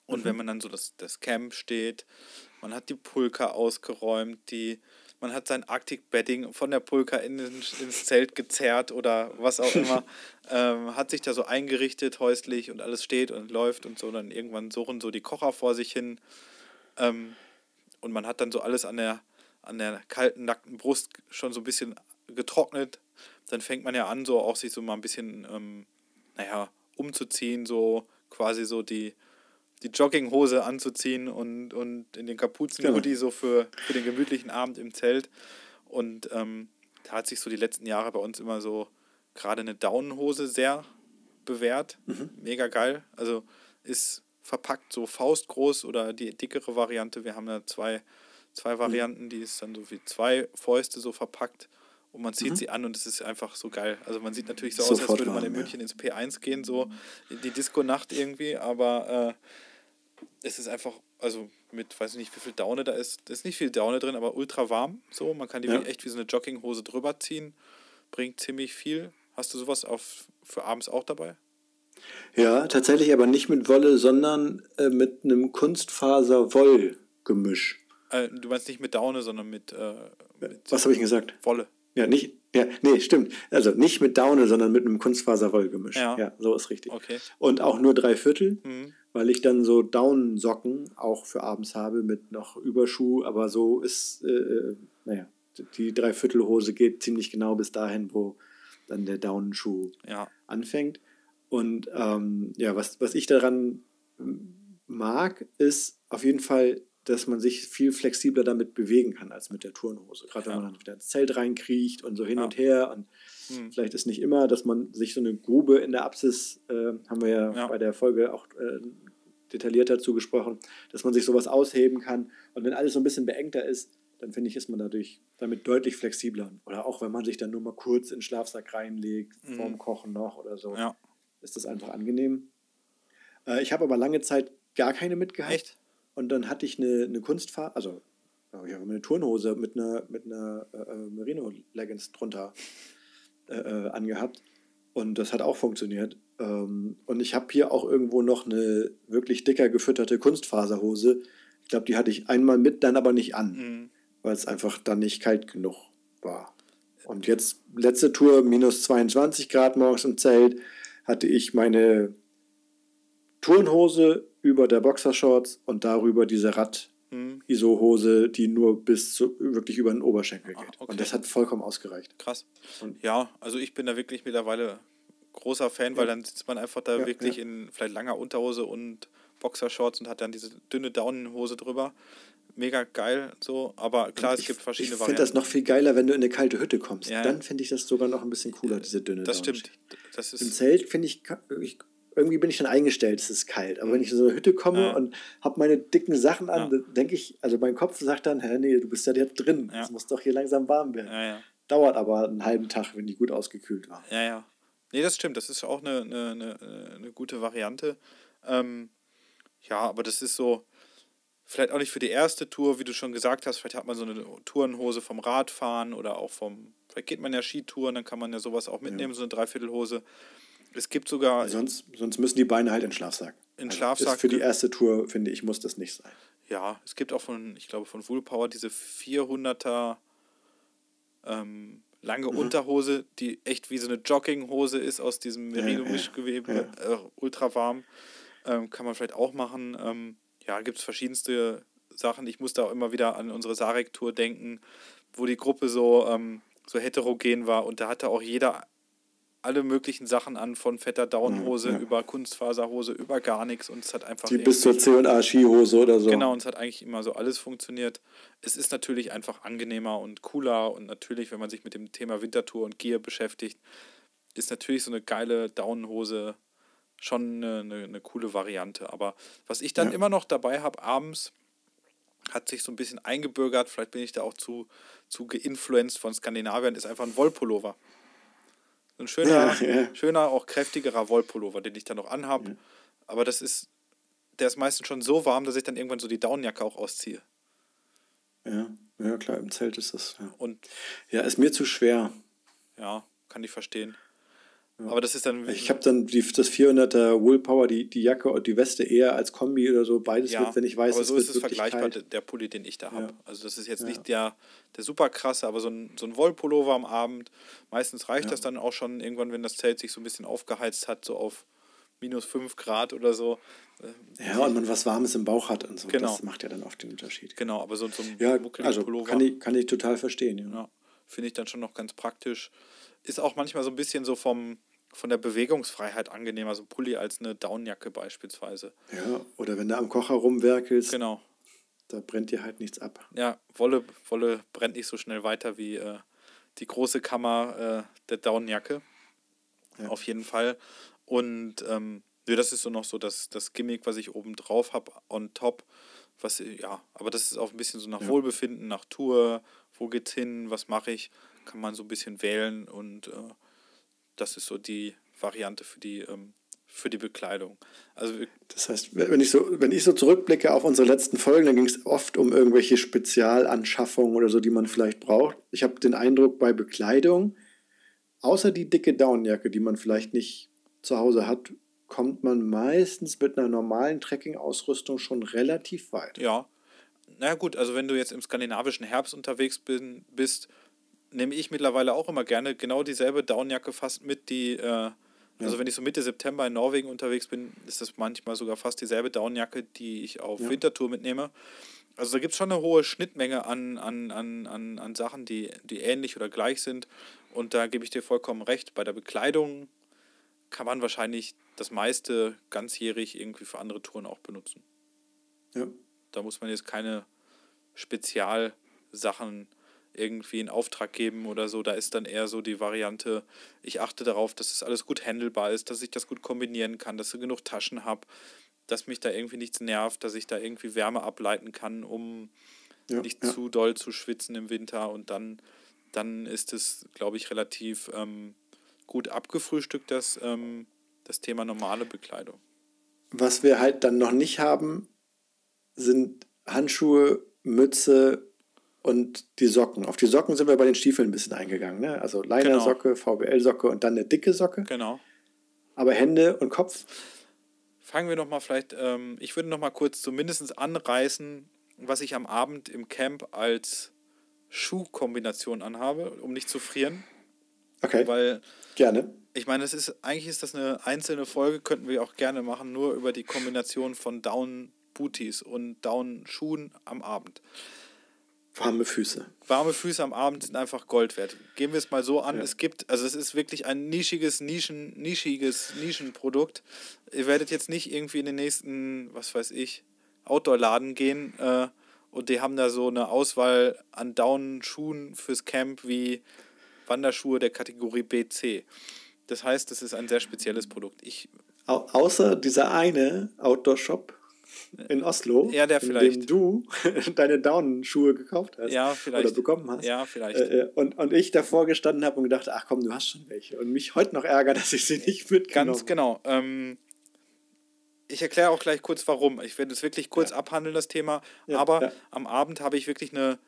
Und mhm. wenn man dann so das, das Camp steht, man hat die Pulka ausgeräumt, die, man hat sein Arctic-Bedding von der Pulka in, ins Zelt gezerrt oder was auch immer. ähm, hat sich da so eingerichtet häuslich und alles steht und läuft und so. Dann irgendwann suchen so die Kocher vor sich hin. Ähm, und man hat dann so alles an der, an der kalten, nackten Brust schon so ein bisschen getrocknet. Dann fängt man ja an, so auch sich so mal ein bisschen, ähm, naja, umzuziehen, so quasi so die, die Jogginghose anzuziehen und, und in den Kapuzen-Hoodie genau. so für, für den gemütlichen Abend im Zelt. Und ähm, da hat sich so die letzten Jahre bei uns immer so gerade eine Daunenhose sehr bewährt. Mhm. Mega geil. Also ist verpackt so faustgroß oder die dickere Variante. Wir haben da zwei, zwei mhm. Varianten, die ist dann so wie zwei Fäuste so verpackt und man zieht mhm. sie an und es ist einfach so geil. Also man sieht natürlich so Sofort aus, als würde man in München ja. ins P1 gehen, so in die Disco-Nacht irgendwie, aber äh, es ist einfach, also mit, weiß ich nicht, wie viel Daune da ist. Da ist nicht viel Daune drin, aber ultra warm. So, man kann die ja. echt wie so eine Jogginghose drüber ziehen. Bringt ziemlich viel. Hast du sowas auf, für abends auch dabei? Ja, tatsächlich aber nicht mit Wolle, sondern äh, mit einem Kunstfaser-Woll-Gemisch. Äh, du meinst nicht mit Daune, sondern mit. Äh, mit Was habe ich gesagt? Wolle. Ja, nicht, ja, nee, stimmt. Also nicht mit Daune, sondern mit einem Kunstfaser-Woll-Gemisch. Ja. ja, so ist richtig. Okay. Und auch nur drei Viertel. Mhm weil ich dann so Down-Socken auch für abends habe mit noch Überschuh, aber so ist, äh, äh, naja, die Dreiviertelhose geht ziemlich genau bis dahin, wo dann der Daunenschuh ja. anfängt. Und ähm, ja, was, was ich daran mag, ist auf jeden Fall, dass man sich viel flexibler damit bewegen kann als mit der Turnhose. Gerade wenn man dann wieder ins Zelt reinkriecht und so hin ja. und her und hm. Vielleicht ist nicht immer, dass man sich so eine Grube in der Apsis, äh, haben wir ja, ja, bei der Folge auch äh, detailliert dazu gesprochen, dass man sich sowas ausheben kann. Und wenn alles so ein bisschen beengter ist, dann finde ich, ist man dadurch damit deutlich flexibler. Oder auch wenn man sich dann nur mal kurz in den Schlafsack reinlegt, mhm. vorm Kochen noch oder so, ja. ist das einfach angenehm. Äh, ich habe aber lange Zeit gar keine mitgehabt. Echt? Und dann hatte ich eine, eine Kunstfarbe, also ich habe eine Turnhose mit einer, mit einer äh, äh Merino-Leggings drunter äh, äh, angehabt. Und das hat auch funktioniert. Ähm, und ich habe hier auch irgendwo noch eine wirklich dicker gefütterte Kunstfaserhose. Ich glaube, die hatte ich einmal mit, dann aber nicht an, mhm. weil es einfach dann nicht kalt genug war. Und jetzt, letzte Tour, minus 22 Grad morgens im Zelt, hatte ich meine Turnhose über der Boxershorts und darüber diese Rad mhm. ISO-Hose, die nur bis zu, wirklich über den Oberschenkel geht. Ah, okay. Und das hat vollkommen ausgereicht. Krass. Und ja, also ich bin da wirklich mittlerweile großer Fan, ja. weil dann sitzt man einfach da ja, wirklich ja. in vielleicht langer Unterhose und Boxershorts und hat dann diese dünne Daunenhose drüber. Mega geil so, aber klar, es gibt verschiedene ich Varianten. Ich finde das noch viel geiler, wenn du in eine kalte Hütte kommst. Dann finde ich das sogar noch ein bisschen cooler, diese dünne Das stimmt. Das ist Im Zelt finde ich, ich irgendwie bin ich schon eingestellt, es ist kalt. Aber wenn ich in so eine Hütte komme ja. und habe meine dicken Sachen an, ja. denke ich, also mein Kopf sagt dann, hä, nee, du bist ja jetzt drin. Es ja. muss doch hier langsam warm werden. Dauert aber einen halben Tag, wenn die gut ausgekühlt war. Ja, ja. Nee, das stimmt. Das ist auch eine, eine, eine, eine gute Variante. Ähm, ja, aber das ist so, vielleicht auch nicht für die erste Tour, wie du schon gesagt hast. Vielleicht hat man so eine Tourenhose vom Radfahren oder auch vom, vielleicht geht man ja Skitouren, dann kann man ja sowas auch mitnehmen, so eine Dreiviertelhose. Es gibt sogar. Sonst, sonst müssen die Beine halt in Schlafsack. In also Schlafsack. für die erste Tour, finde ich, muss das nicht sein. Ja, es gibt auch von, ich glaube, von Woolpower diese 400er ähm, lange mhm. Unterhose, die echt wie so eine Jogginghose ist aus diesem Merino-Mischgewebe, ja, ja. äh, ultra warm. Ähm, kann man vielleicht auch machen. Ähm, ja, gibt es verschiedenste Sachen. Ich muss da auch immer wieder an unsere Sarek-Tour denken, wo die Gruppe so, ähm, so heterogen war und da hatte auch jeder alle möglichen Sachen an, von fetter Downhose ja, ja. über Kunstfaserhose, über gar nichts und es hat einfach. Die bis zur C&A Skihose oder so. Genau, und es hat eigentlich immer so alles funktioniert. Es ist natürlich einfach angenehmer und cooler und natürlich, wenn man sich mit dem Thema Wintertour und Gear beschäftigt, ist natürlich so eine geile Downhose schon eine, eine, eine coole Variante. Aber was ich dann ja. immer noch dabei habe abends, hat sich so ein bisschen eingebürgert, vielleicht bin ich da auch zu, zu geinfluenced von Skandinaviern, ist einfach ein Wollpullover. Ein schöner, ja, ja. schöner, auch kräftigerer Wollpullover, den ich dann noch anhabe. Ja. Aber das ist, der ist meistens schon so warm, dass ich dann irgendwann so die Daunenjacke auch ausziehe. Ja, ja klar, im Zelt ist das. Ja. Und ja, ist mir zu schwer. Ja, kann ich verstehen. Aber das ist dann. Ich habe dann die, das 400er Woolpower, die, die Jacke und die Weste eher als Kombi oder so, beides ja, mit, wenn ich weiß, aber so es ist es vergleichbar, der Pulli, den ich da habe. Ja. Also das ist jetzt nicht der, der super krasse, aber so ein, so ein Wollpullover am Abend. Meistens reicht das dann auch schon irgendwann, wenn das Zelt sich so ein bisschen aufgeheizt hat, so auf minus 5 Grad oder so. Äh, Ja, und man was Warmes im Bauch hat und so. Genau. Das macht ja dann oft den Unterschied. Genau, aber so, so ein Ja, also Pullover. kann ich, kann ich total verstehen. Ja, finde ich dann schon noch ganz praktisch. Ist auch manchmal so ein bisschen so vom, von der Bewegungsfreiheit angenehmer, so ein Pulli als eine Downjacke beispielsweise. ja, oder wenn du am Kocher rumwerkelst, Genau. da brennt dir halt nichts ab. Ja, Wolle, Wolle brennt nicht so schnell weiter wie äh, die große Kammer äh, der Downjacke. Ja. Auf jeden Fall. Und ähm, nee, das ist so noch so das, das Gimmick, was ich oben drauf habe, on top. Was, ja, aber das ist auch ein bisschen so nach Ja. Wohlbefinden, nach Tour, wo geht's hin, was mache ich, kann man so ein bisschen wählen und äh, das ist so die Variante für die, ähm, für die Bekleidung. Also Das heißt, wenn ich so, wenn ich so zurückblicke auf unsere letzten Folgen, dann ging es oft um irgendwelche Spezialanschaffungen oder so, die man vielleicht braucht. Ich habe den Eindruck, bei Bekleidung, außer die dicke Downjacke, die man vielleicht nicht zu Hause hat, kommt man meistens mit einer normalen Trekking-Ausrüstung schon relativ weit. Ja, na gut, also wenn du jetzt im skandinavischen Herbst unterwegs bin, bist, nehme ich mittlerweile auch immer gerne genau dieselbe Downjacke fast mit, die, äh, also wenn ich so Mitte September in Norwegen unterwegs bin, ist das manchmal sogar fast dieselbe Downjacke, die ich auf Ja. Wintertour mitnehme. Also da gibt es schon eine hohe Schnittmenge an, an, an, an, an Sachen, die, die ähnlich oder gleich sind. Und da gebe ich dir vollkommen recht. Bei der Bekleidung kann man wahrscheinlich das meiste ganzjährig irgendwie für andere Touren auch benutzen. Ja. Da muss man jetzt keine Spezialsachen irgendwie in Auftrag geben oder so. Da ist dann eher so die Variante, ich achte darauf, dass es alles gut handelbar ist, dass ich das gut kombinieren kann, dass ich genug Taschen habe, dass mich da irgendwie nichts nervt, dass ich da irgendwie Wärme ableiten kann, um Ja, nicht ja. zu doll zu schwitzen im Winter. Und dann, dann ist es, glaube ich, relativ ähm, gut abgefrühstückt, das, ähm, das Thema normale Bekleidung. Was wir halt dann noch nicht haben, sind Handschuhe, Mütze und die Socken. Auf die Socken sind wir bei den Stiefeln ein bisschen eingegangen. Ne? Also Liner-Socke, VBL-Socke und dann eine dicke Socke. Genau. Aber Hände und Kopf, Fangen wir noch mal vielleicht, ähm, ich würde noch mal kurz zumindest anreißen, was ich am Abend im Camp als Schuhkombination anhabe, um nicht zu frieren. okay, Weil gerne. ich meine, es ist, eigentlich ist das eine einzelne Folge, könnten wir auch gerne machen, nur über die Kombination von Down-Booties und Down-Schuhen am Abend. Warme Füße. Warme Füße am Abend sind einfach Gold wert. Gehen wir es mal so an, Ja. es gibt, also es ist wirklich ein nischiges, Nischen, nischiges Nischenprodukt. Ihr werdet jetzt nicht irgendwie in den nächsten, was weiß ich, Outdoor-Laden gehen äh, und die haben da so eine Auswahl an Down-Schuhen fürs Camp wie Wanderschuhe der Kategorie BC. Das heißt, es ist ein sehr spezielles Produkt. Ich, Au außer dieser eine Outdoor-Shop in Oslo, Ja, der in vielleicht. dem du deine Daunenschuhe gekauft hast ja, vielleicht. oder bekommen hast. Ja, vielleicht. Äh, äh, und, und ich davor gestanden habe und gedacht, ach komm, du hast schon welche. Und mich heute noch ärgert, dass ich sie nicht mitgenommen Ganz genau. Ähm, ich erkläre auch gleich kurz warum. Ich werde es wirklich kurz Ja. abhandeln, das Thema. Ja, Aber am Abend habe ich wirklich eine,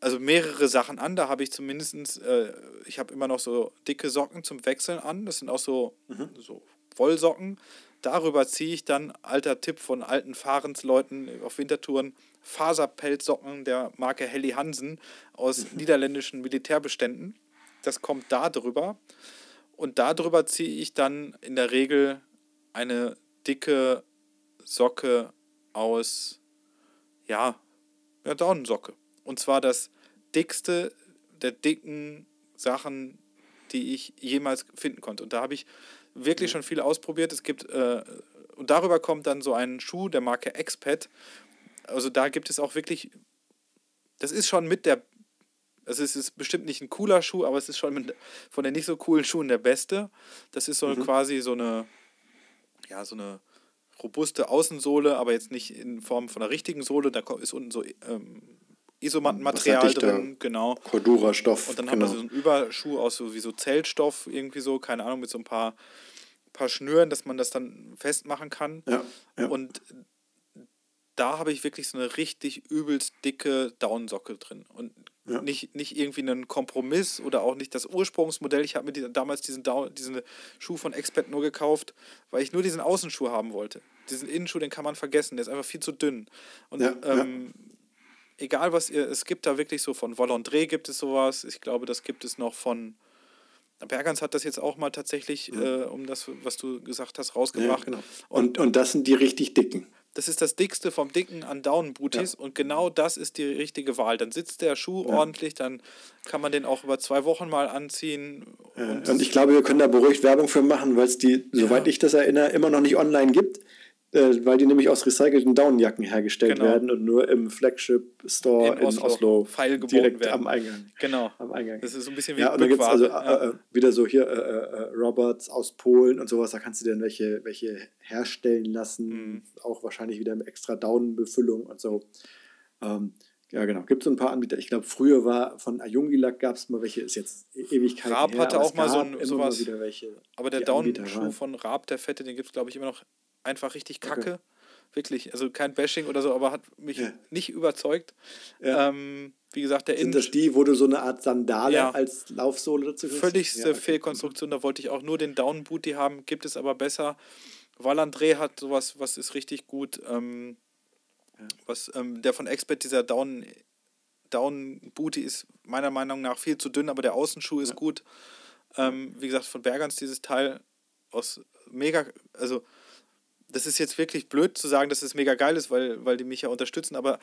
also mehrere Sachen an. Da habe ich zumindest, äh, ich habe immer noch so dicke Socken zum Wechseln an. Das sind auch so, Mhm. so Wollsocken. Darüber ziehe ich dann, alter Tipp von alten Fahrensleuten auf Wintertouren, Faserpelzsocken der Marke Helly Hansen aus Mhm. niederländischen Militärbeständen. Das kommt da drüber. Und darüber ziehe ich dann in der Regel eine dicke Socke aus, ja, ja, Daunensocke. Und zwar das dickste der dicken Sachen, die ich jemals finden konnte. Und da habe ich wirklich schon viel ausprobiert. Es gibt, äh, und darüber kommt dann so ein Schuh der Marke Expat. Also da gibt es auch wirklich, das ist schon mit der, also es ist bestimmt nicht ein cooler Schuh, aber es ist schon mit, von den nicht so coolen Schuhen der beste. Das ist so Mhm. quasi so eine, ja, so eine robuste Außensohle, aber jetzt nicht in Form von einer richtigen Sohle. Da ist unten so ähm, Isomattenmaterial drin, genau. Cordura-Stoff. Und dann genau. haben wir so einen Überschuh aus so wie so Zeltstoff, irgendwie so, keine Ahnung, mit so ein paar, paar Schnüren, dass man das dann festmachen kann. ja, ja. Und da habe ich wirklich so eine richtig übelst dicke Daunensocke drin. Und ja. nicht, nicht irgendwie einen Kompromiss oder auch nicht das Ursprungsmodell. Ich habe mir die, damals diesen, diesen Schuh von Expert nur gekauft, weil ich nur diesen Außenschuh haben wollte. Diesen Innenschuh, den kann man vergessen, der ist einfach viel zu dünn. Und ja, ähm, ja. Egal was ihr, es gibt da wirklich so von Volondré gibt es sowas. Ich glaube, das gibt es noch von Bergans hat das jetzt auch mal tatsächlich, mhm. äh, um das, was du gesagt hast, rausgebracht. Ja, genau. und, und das sind die richtig dicken. Das ist das dickste vom dicken an Down Booties ja. und genau das ist die richtige Wahl. Dann sitzt der Schuh ja. ordentlich, dann kann man den auch über zwei Wochen mal anziehen. Und, und ich glaube, wir können da beruhigt Werbung für machen, weil es die, soweit ich das erinnere, immer noch nicht online gibt. Äh, weil die nämlich aus recycelten Downjacken hergestellt genau. werden und nur im Flagship Store in, in Oslo, Oslo direkt werden. am Eingang. Genau. Am Eingang. Das ist so ein bisschen wie ja, und dann gibt es also ja. äh, wieder so hier äh, äh, Roberts aus Polen und sowas, da kannst du dann welche, welche herstellen lassen, mhm. auch wahrscheinlich wieder mit extra Downbefüllung und so. Ähm, ja, genau. Gibt es ein paar Anbieter. Ich glaube, früher war von Ayungilak gab es mal welche, ist jetzt e-, Ewigkeiten Raab her, hatte auch mal so ein, sowas. Wieder welche, aber der Down-Schuh von Raab, der Fette, den gibt es, glaube ich, immer noch einfach richtig kacke. Okay. Wirklich, also kein Bashing oder so, aber hat mich ja. nicht überzeugt. Ja. Ähm, wie gesagt, der Sind das die, wo du so eine Art Sandale ja. als Laufsohle dazu kriegst? Völligste okay. Fehlkonstruktion, da wollte ich auch nur den Down Booty haben, gibt es aber besser. Valandré hat sowas, was ist richtig gut. Ähm, was, ähm, der von Expert, dieser Down, Down Booty ist meiner Meinung nach viel zu dünn, aber der Außenschuh ist gut. Ähm, wie gesagt, von Bergans dieses Teil aus mega, also das ist jetzt wirklich blöd zu sagen, dass es mega geil ist, weil, weil die mich ja unterstützen, aber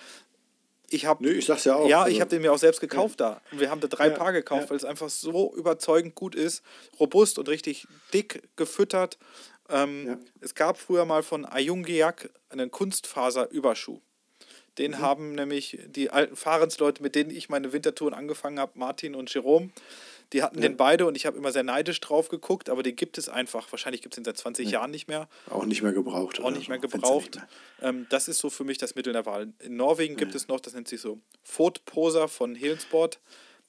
ich habe. Nö, ich sag's ja auch. Ja, also, ich habe den mir auch selbst gekauft ja. da. Und wir haben da drei ja, Paar gekauft, ja. weil es einfach so überzeugend gut ist, robust und richtig dick gefüttert. Ähm, es gab früher mal von Ayungiak einen Kunstfaserüberschuh. Den mhm. haben nämlich die alten Fahrensleute, mit denen ich meine Wintertouren angefangen habe, Martin und Jerome, die hatten ja. den beide und ich habe immer sehr neidisch drauf geguckt, aber den gibt es einfach. Wahrscheinlich gibt es den seit 20 ja. Jahren nicht mehr. Auch nicht mehr gebraucht. Auch nicht mehr gebraucht. Nicht mehr. Ähm, das ist so für mich das Mittel der Wahl. In Norwegen gibt es noch, das nennt sich so Fotposer von Helensport.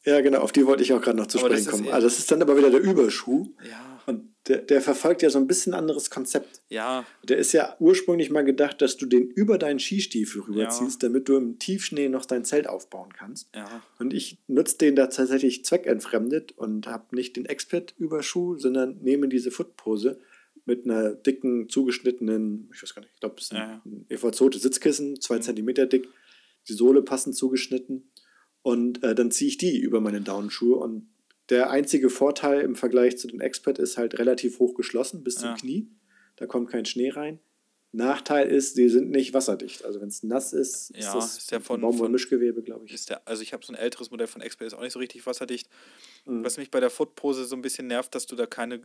Ja, genau, auf die wollte ich auch gerade noch zu aber sprechen kommen. Also das ist dann aber wieder der Überschuh. Ja. Und der, der verfolgt ja so ein bisschen anderes Konzept. Ja. Der ist ja ursprünglich mal gedacht, dass du den über deinen Skistiefel rüberziehst, ja. damit du im Tiefschnee noch dein Zelt aufbauen kannst. Ja. Und ich nutze den da tatsächlich zweckentfremdet und habe nicht den Expert-Überschuh, sondern nehme diese Footpose mit einer dicken, zugeschnittenen, ich weiß gar nicht, ich glaube, es ist ein, ja. EVZ Sitzkissen, zwei mhm. Zentimeter dick, die Sohle passend zugeschnitten und äh, dann ziehe ich die über meine Downschuhe und der einzige Vorteil im Vergleich zu den Expert ist halt relativ hoch geschlossen bis zum ja. Knie. Da kommt kein Schnee rein. Nachteil ist, sie sind nicht wasserdicht. Also wenn es nass ist, ja, ist das ist der von, Baumwollmischgewebe, glaube ich. Ist der, also ich habe so ein älteres Modell von Expert, ist auch nicht so richtig wasserdicht. Mhm. Was mich bei der Footpose so ein bisschen nervt, dass du da keine,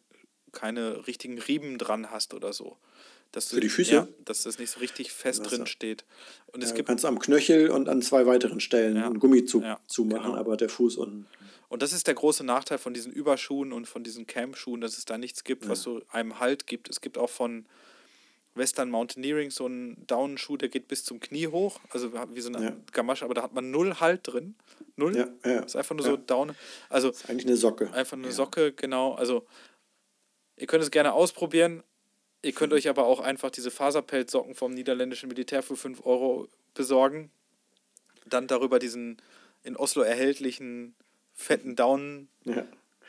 keine richtigen Riemen dran hast oder so. Dass du, Für die Füße? Ja, dass das nicht so richtig fest Wasser. drin steht. Und es ja, gibt, du kannst am Knöchel und an zwei weiteren Stellen ja. einen Gummi zu, ja, zumachen, genau. aber der Fuß unten. Und das ist der große Nachteil von diesen Überschuhen und von diesen Camp-Schuhen, dass es da nichts gibt, was so einem Halt gibt. Es gibt auch von Western Mountaineering so einen Daunenschuh, der geht bis zum Knie hoch, also wie so eine ja. Gamasche, aber da hat man null Halt drin. Null. Ja, ja. Das ist einfach nur so Down. Also, ist eigentlich eine Socke. Einfach eine Socke, genau. Also ihr könnt es gerne ausprobieren, Ihr könnt euch aber auch einfach diese Faserpelzsocken vom niederländischen Militär für 5 Euro besorgen. Dann darüber diesen in Oslo erhältlichen fetten Down ja.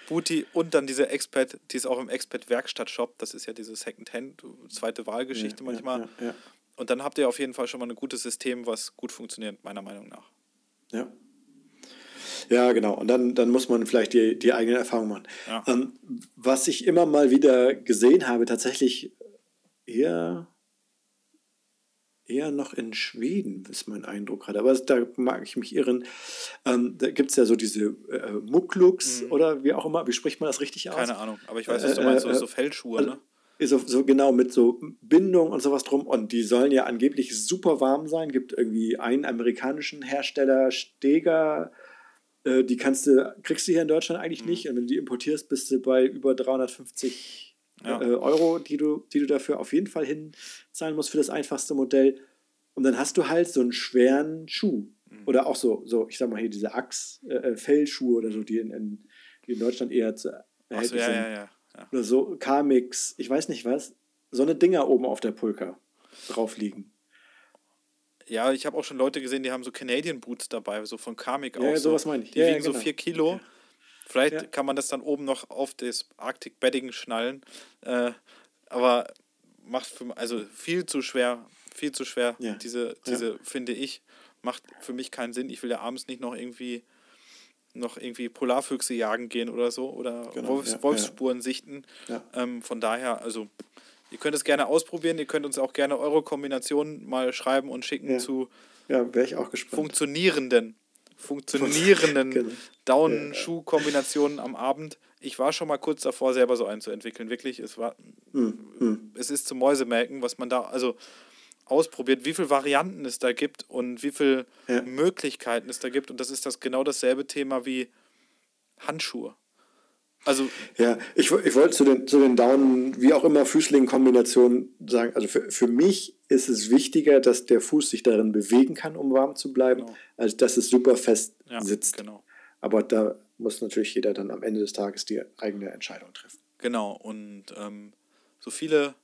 Booty und dann diese Expert, die ist auch im Expert Werkstatt-Shop. Das ist ja diese Second-Hand, zweite Wahlgeschichte ja, manchmal. Ja, und dann habt ihr auf jeden Fall schon mal ein gutes System, was gut funktioniert, meiner Meinung nach. Ja. Ja, genau. Und dann, dann muss man vielleicht die, die eigene Erfahrung machen. Ähm, was ich immer mal wieder gesehen habe, tatsächlich eher, eher noch in Schweden, ist mein Eindruck gerade. Aber da mag ich mich irren. Ähm, da gibt es ja so diese äh, Mucklucks mhm. oder wie auch immer. Wie spricht man das richtig aus? Keine Ahnung, aber ich weiß, was du meinst, so, so Feldschuhe, ne? So, so, genau mit so Bindung und sowas drum. Und die sollen ja angeblich super warm sein. Gibt irgendwie einen amerikanischen Hersteller, Steger, äh, die kannst du, kriegst du hier in Deutschland eigentlich mhm. nicht. Und wenn du die importierst, bist du bei über 350 ja. äh, Euro, die du, die du dafür auf jeden Fall hinzahlen musst für das einfachste Modell. Und dann hast du halt so einen schweren Schuh. Mhm. Oder auch so, so, ich sag mal hier diese Axe-Fellschuhe äh, oder so, die in, in, die in Deutschland eher zu erhältlich so, ja, sind. Ja, ja, ja. Oder so K-Mix, ich weiß nicht was. So eine Dinger oben auf der Pulka drauf liegen. Ja, ich habe auch schon Leute gesehen, die haben so Canadian Boots dabei, so von Karmic Ja, auch. ja, so. sowas meine ich. Die Ja, ja, wiegen so genau. 4 Kilo. Vielleicht Ja. kann man das dann oben noch auf das Arctic Bedding schnallen. Äh, aber macht für, also viel zu schwer, viel zu schwer. Ja. Diese, diese finde ich, macht für mich keinen Sinn. Ich will ja abends nicht noch irgendwie noch irgendwie Polarfüchse jagen gehen oder so oder Genau, Wolfs, ja, Wolfsspuren sichten. Ja. Ähm, von daher, also ihr könnt es gerne ausprobieren, ihr könnt uns auch gerne eure Kombinationen mal schreiben und schicken Ja. zu Ja, wäre ich auch gespannt. funktionierenden, funktionierenden Genau. Down-Schuh-Kombinationen am Abend. Ich war schon mal kurz davor, selber so einen zu entwickeln. Wirklich, es war, Hm, es ist zum Mäusemelken, was man da also ausprobiert, wie viele Varianten es da gibt und wie viele Ja. Möglichkeiten es da gibt. Und das ist das genau dasselbe Thema wie Handschuhe. Also Ja, ich, ich wollte zu den, zu den Daumen, wie auch immer, Füßling-Kombinationen sagen, also für, für mich ist es wichtiger, dass der Fuß sich darin bewegen kann, um warm zu bleiben, Genau. als dass es super fest ja, sitzt. genau. Aber da muss natürlich jeder dann am Ende des Tages die eigene Entscheidung treffen. Genau, und ähm, so viele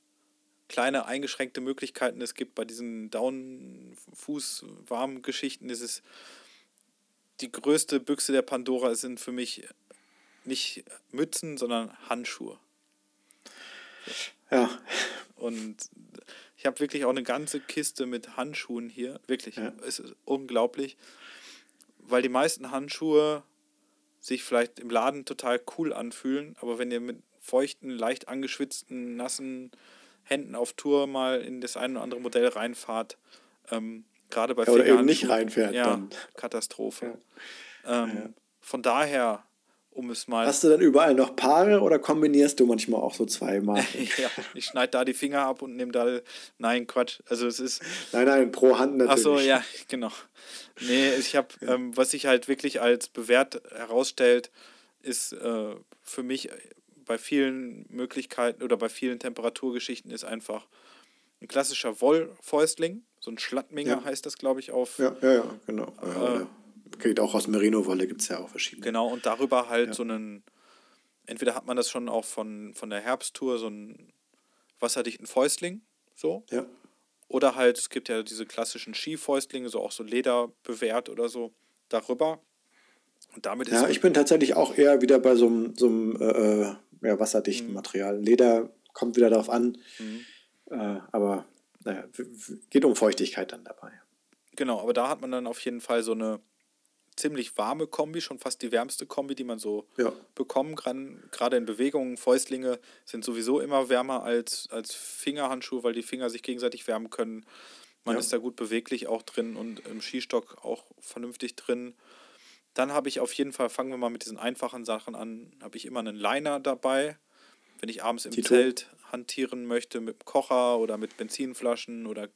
kleine eingeschränkte Möglichkeiten es gibt bei diesen Down-Fuß-Warm-Geschichten, ist es die größte Büchse der Pandora sind für mich nicht Mützen, sondern Handschuhe. Ja, Und ich habe wirklich auch eine ganze Kiste mit Handschuhen hier. Wirklich, Ja. es ist unglaublich. Weil die meisten Handschuhe sich vielleicht im Laden total cool anfühlen, aber wenn ihr mit feuchten, leicht angeschwitzten, nassen Händen auf Tour mal in das ein oder andere Modell reinfahrt, ähm, gerade bei Ja, oder eben nicht reinfährt ja, dann. Katastrophe. Ja. Ähm, Von daher, um es mal hast du dann überall noch Paare oder kombinierst du manchmal auch so zweimal? ja, ich schneide da die Finger ab und nehme da. Nein, Quatsch. Also es ist. nein, nein, pro Hand Ach natürlich. so, ja, genau. Nee, ich habe, ähm, was sich halt wirklich als bewährt herausstellt, ist äh, für mich bei vielen Möglichkeiten oder bei vielen Temperaturgeschichten ist einfach ein klassischer Wollfäustling, so ein Schlattminger Ja. heißt das, glaube ich, auf. Ja, ja, ja, genau. Ja, Äh, oder geht auch aus Merino-Wolle, gibt es ja auch verschiedene. Genau, und darüber halt Ja. so einen, entweder hat man das schon auch von, von der Herbsttour, so einen wasserdichten Fäustling, so. Ja, Oder halt, es gibt ja diese klassischen Skifäustlinge, so auch so Leder bewährt oder so, darüber. Und damit ist ja ich bin tatsächlich auch eher wieder bei so einem, so einem äh, äh, ja, wasserdichten Mhm. Material. Leder kommt wieder darauf an, äh, aber naja, geht um Feuchtigkeit dann dabei. Genau, aber da hat man dann auf jeden Fall so eine ziemlich warme Kombi, schon fast die wärmste Kombi, die man so Ja. bekommen kann. Gerade in Bewegungen, Fäustlinge sind sowieso immer wärmer als, als Fingerhandschuhe, weil die Finger sich gegenseitig wärmen können. Man Ja. ist da gut beweglich auch drin und im Skistock auch vernünftig drin. Dann habe ich auf jeden Fall, fangen wir mal mit diesen einfachen Sachen an, habe ich immer einen Liner dabei. Wenn ich abends im Tito. Zelt hantieren möchte mit dem Kocher oder mit Benzinflaschen oder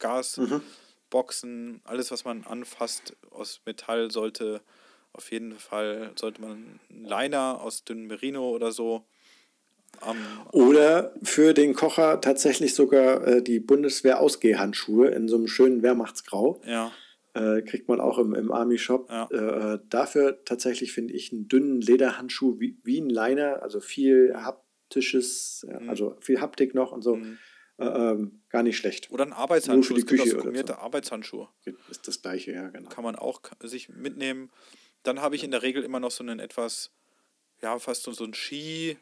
Gasboxen, alles was man anfasst aus Metall sollte auf jeden Fall, sollte man einen Liner aus dünnem Merino oder so am Oder für den Kocher tatsächlich sogar äh, die Bundeswehr-Ausgehhandschuhe in so einem schönen Wehrmachtsgrau. ja, Äh, kriegt man auch im, im Army-Shop. Ja. Äh, dafür tatsächlich finde ich einen dünnen Lederhandschuh wie, wie ein Liner, also viel haptisches, ja, Mhm. also viel Haptik noch und so. Mhm. Äh, ähm, gar nicht schlecht. oder ein Arbeitshandschuh. die Es gibt auch Küche oder gummierte so. Arbeitshandschuhe. Ist das gleiche, ja, genau. kann man auch sich mitnehmen. Dann habe ich in der Regel immer noch so einen etwas, ja, fast so, so einen Ski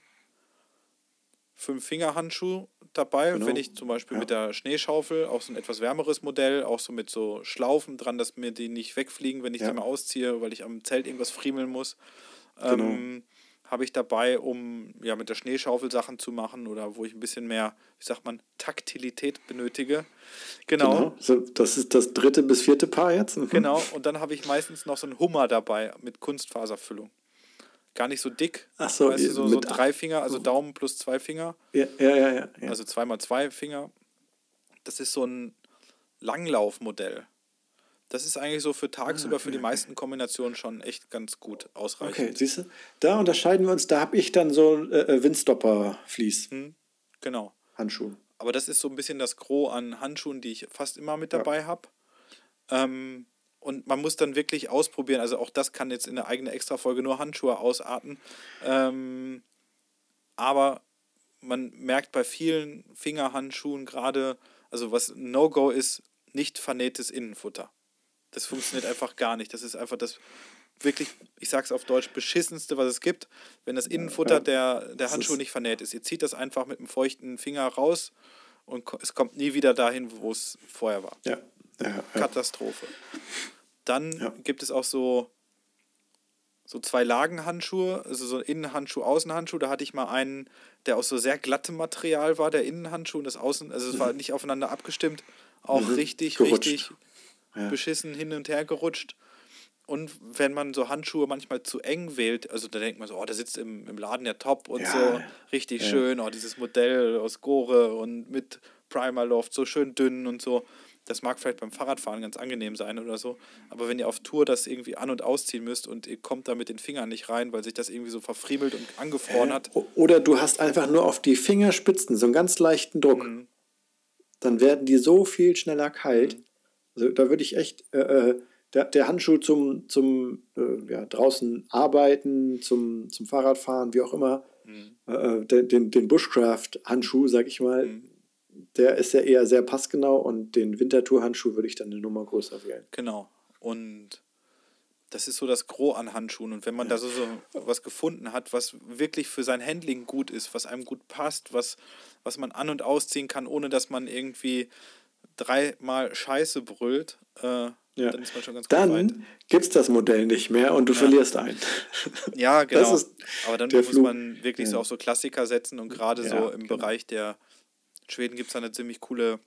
Fünf-Finger-Handschuh dabei, Genau. wenn ich zum Beispiel Ja. mit der Schneeschaufel, auch so ein etwas wärmeres Modell, auch so mit so Schlaufen dran, dass mir die nicht wegfliegen, wenn ich Ja. die mal ausziehe, weil ich am Zelt irgendwas friemeln muss. Genau. Ähm, habe ich dabei, um ja mit der Schneeschaufel Sachen zu machen oder wo ich ein bisschen mehr, wie sagt man, Taktilität benötige. Genau. Genau. So, das ist das dritte bis vierte Paar jetzt. Mhm. Genau, und dann habe ich meistens noch so einen Hummer dabei mit Kunstfaserfüllung. Gar nicht so dick. Ach so, weißt du, so, so drei Finger, also Daumen plus zwei Finger, Ja, ja, ja. ja, ja. also zweimal zwei Finger. Das ist so ein Langlaufmodell. Das ist eigentlich so für tagsüber für die meisten Kombinationen schon echt ganz gut Ah, Okay, ausreichend. siehst du? Da unterscheiden wir uns. Da habe ich dann so äh, Windstopper-Fleece-Handschuhe. Hm, genau. Aber das ist so ein bisschen das Gros an Handschuhen, die ich fast immer mit dabei habe. Ähm, und man muss dann wirklich ausprobieren. Also auch das kann jetzt in der eigenen Extrafolge nur Handschuhe ausarten. Ähm, aber man merkt bei vielen Fingerhandschuhen gerade, also was No-Go ist, nicht vernähtes Innenfutter. Das funktioniert einfach gar nicht. Das ist einfach das wirklich, ich sag's auf Deutsch, beschissenste, was es gibt. Wenn das Innenfutter der, der Handschuh nicht vernäht ist. Ihr zieht das einfach mit einem feuchten Finger raus und es kommt nie wieder dahin, wo es vorher war. Ja. ja, ja. Katastrophe. Dann gibt es auch so, so zwei Lagen-Handschuhe, also so Innenhandschuh, Außenhandschuh. Da hatte ich mal einen, der aus so sehr glattem Material war, der Innenhandschuh und das Außen, also es war nicht aufeinander abgestimmt. Auch Mhm. richtig, Gerutscht. richtig Ja. beschissen hin und her gerutscht. Und wenn man so Handschuhe manchmal zu eng wählt, also da denkt man so, oh, der sitzt im, im Laden der Top und Ja, so ja. richtig Ja. schön, oh, dieses Modell aus Gore und mit Primer Loft, so schön dünn und so. Das mag vielleicht beim Fahrradfahren ganz angenehm sein oder so, aber wenn ihr auf Tour das irgendwie an- und ausziehen müsst und ihr kommt da mit den Fingern nicht rein, weil sich das irgendwie so verfriemelt und angefroren hat, Oder du hast einfach nur auf die Fingerspitzen so einen ganz leichten Druck. Mhm. Dann werden die so viel schneller kalt. Also da würde ich echt äh, äh, der, der Handschuh zum, zum äh, ja, draußen arbeiten, zum, zum Fahrradfahren, wie auch immer, Mhm. äh, äh, den, den, den Bushcraft-Handschuh, sag ich mal, Mhm. der ist ja eher sehr passgenau und den Wintertour-Handschuh würde ich dann eine Nummer größer wählen. Genau. Und das ist so das Gros an Handschuhen. Und wenn man da so, so was gefunden hat, was wirklich für sein Handling gut ist, was einem gut passt, was, was man an- und ausziehen kann, ohne dass man irgendwie dreimal Scheiße brüllt, äh, Ja. dann ist man schon ganz gut. Dann gibt es das Modell nicht mehr und du verlierst einen. Ja, genau. Das ist Aber dann muss Fluch. man wirklich so Ja. auf so Klassiker setzen und gerade Ja, so im genau. Bereich der Schweden gibt es eine ziemlich coole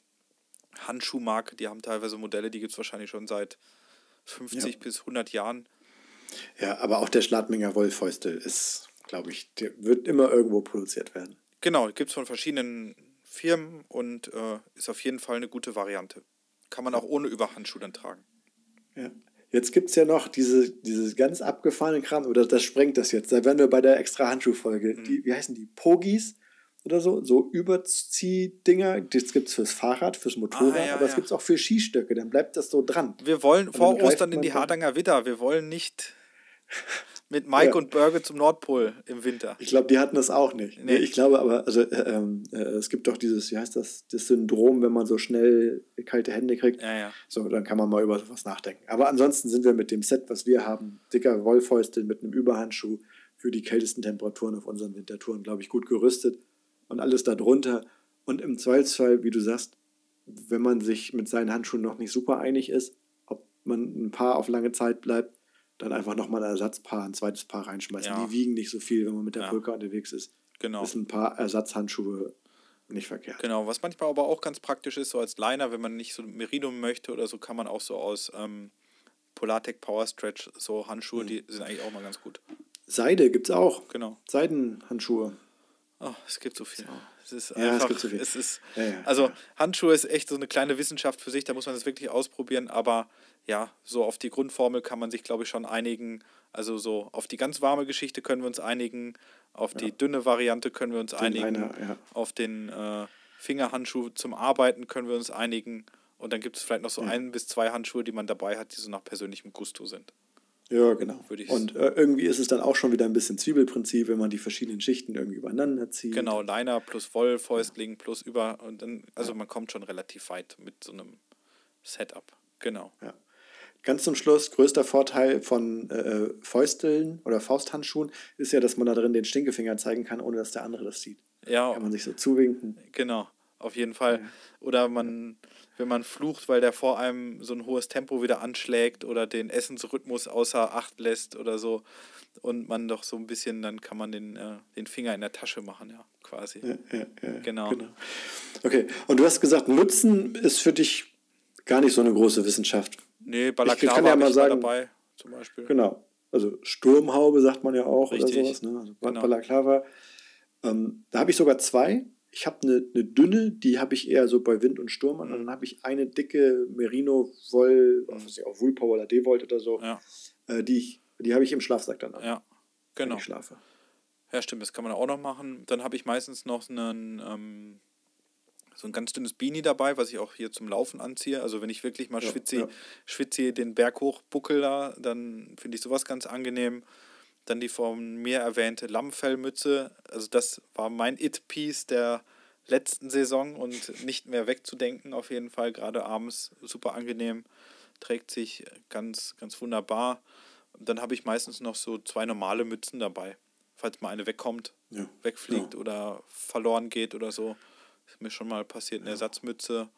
Handschuhmarke. Die haben teilweise Modelle, die gibt es wahrscheinlich schon seit 50 Ja. bis 100 Jahren. Ja, aber auch der Schladminger Wollfäustel ist, glaube ich, der wird immer irgendwo produziert werden. Genau, gibt es von verschiedenen Firmen und äh, ist auf jeden Fall eine gute Variante. Kann man auch ohne Überhandschuh dann tragen. Ja. Jetzt gibt es ja noch diese, diese ganz abgefahrenen Kram, oder das sprengt das jetzt. Da wären wir bei der extra Handschuhfolge. Mhm. Die, wie heißen die? Pogis oder so? So Überziehdinger. Das gibt es fürs Fahrrad, fürs Motorrad, Ah, ja, aber es ja. gibt es auch für Skistöcke. Dann bleibt das so dran. Wir wollen vor Ostern in die Hardanger Widder. Wir wollen nicht mit Mike Ja. und Börge zum Nordpol im Winter. Ich glaube, die hatten das auch nicht. Nee. Ich glaube aber, also äh, ähm, äh, es gibt doch dieses, wie heißt das, das Syndrom, wenn man so schnell kalte Hände kriegt. Ja, ja. So, dann kann man mal über sowas nachdenken. Aber ansonsten sind wir mit dem Set, was wir haben, dicker Wollfäustel mit einem Überhandschuh für die kältesten Temperaturen auf unseren Wintertouren, glaube ich, gut gerüstet und alles darunter. Und im Zweifelsfall, wie du sagst, wenn man sich mit seinen Handschuhen noch nicht super einig ist, ob man ein Paar auf lange Zeit bleibt, dann einfach nochmal ein Ersatzpaar, ein zweites Paar reinschmeißen. Ja. Die wiegen nicht so viel, wenn man mit der Ja. Pulka unterwegs ist. Genau. Ist ein paar Ersatzhandschuhe nicht verkehrt. Genau, was manchmal aber auch ganz praktisch ist, so als Liner, wenn man nicht so Merino möchte oder so, kann man auch so aus ähm, Polartec Power Stretch so Handschuhe, Mhm. die sind eigentlich auch mal ganz gut. Seide gibt es auch. Genau. Seidenhandschuhe. Oh, es gibt so viel. Es ist Ja, es einfach, gibt so viel. es ist, Ja, ja, also. Handschuhe ist echt so eine kleine Wissenschaft für sich, da muss man das wirklich ausprobieren, aber ja, so auf die Grundformel kann man sich, glaube ich, schon einigen. Also so auf die ganz warme Geschichte können wir uns einigen, auf die dünne Variante können wir uns einigen, Liner, ja. auf den äh, Fingerhandschuh zum Arbeiten können wir uns einigen und dann gibt es vielleicht noch so ein bis zwei Handschuhe, die man dabei hat, die so nach persönlichem Gusto sind. Ja, genau. Und äh, irgendwie ist es dann auch schon wieder ein bisschen Zwiebelprinzip, wenn man die verschiedenen Schichten irgendwie übereinander zieht. Genau, Liner plus Woll, Fäustling plus über und dann, also man kommt schon relativ weit mit so einem Setup. Genau. Ja. Ganz zum Schluss, größter Vorteil von äh, Fäusteln oder Fausthandschuhen ist ja, dass man da drin den Stinkefinger zeigen kann, ohne dass der andere das sieht. Ja, Kann man sich so zuwinken. genau, auf jeden Fall. Oder man, wenn man flucht, weil der vor einem so ein hohes Tempo wieder anschlägt oder den Essensrhythmus außer Acht lässt oder so und man doch so ein bisschen, dann kann man den, äh, den Finger in der Tasche machen, ja, quasi. Ja, ja, ja, Genau. Okay, und du hast gesagt, Nutzen ist für dich gar nicht so eine große Wissenschaft. Nee, Ich Balaklava kann ja mal ich sagen- dabei, zum Beispiel. Genau. Also Sturmhaube sagt man ja auch Richtig. oder sowas. Ne? Also Genau. Balaklava. Ähm, da habe ich sogar zwei. Ich habe eine, eine dünne, die habe ich eher so bei Wind und Sturm an. Und dann habe ich eine dicke Merino-Woll, was weiß ich, auch Woolpower oder D-Volt oder so. Ja, Äh, die ich, die habe ich im Schlafsack dann an, ja, wenn genau. ich schlafe. Ja, stimmt, das kann man auch noch machen. Dann habe ich meistens noch einen, ähm, so ein ganz dünnes Beanie dabei, was ich auch hier zum Laufen anziehe. Also wenn ich wirklich mal Ja, schwitze, ja. schwitze den Berg hochbuckel da, dann finde ich sowas ganz angenehm. Dann die von mir erwähnte Lammfellmütze. Also das war mein It-Piece der, letzten Saison und nicht mehr wegzudenken, auf jeden Fall. Gerade abends super angenehm, trägt sich ganz, ganz wunderbar. Und dann habe ich meistens noch so zwei normale Mützen dabei. Falls mal eine wegkommt, Ja. wegfliegt Ja. oder verloren geht oder so. Ist mir schon mal passiert, eine Ersatzmütze.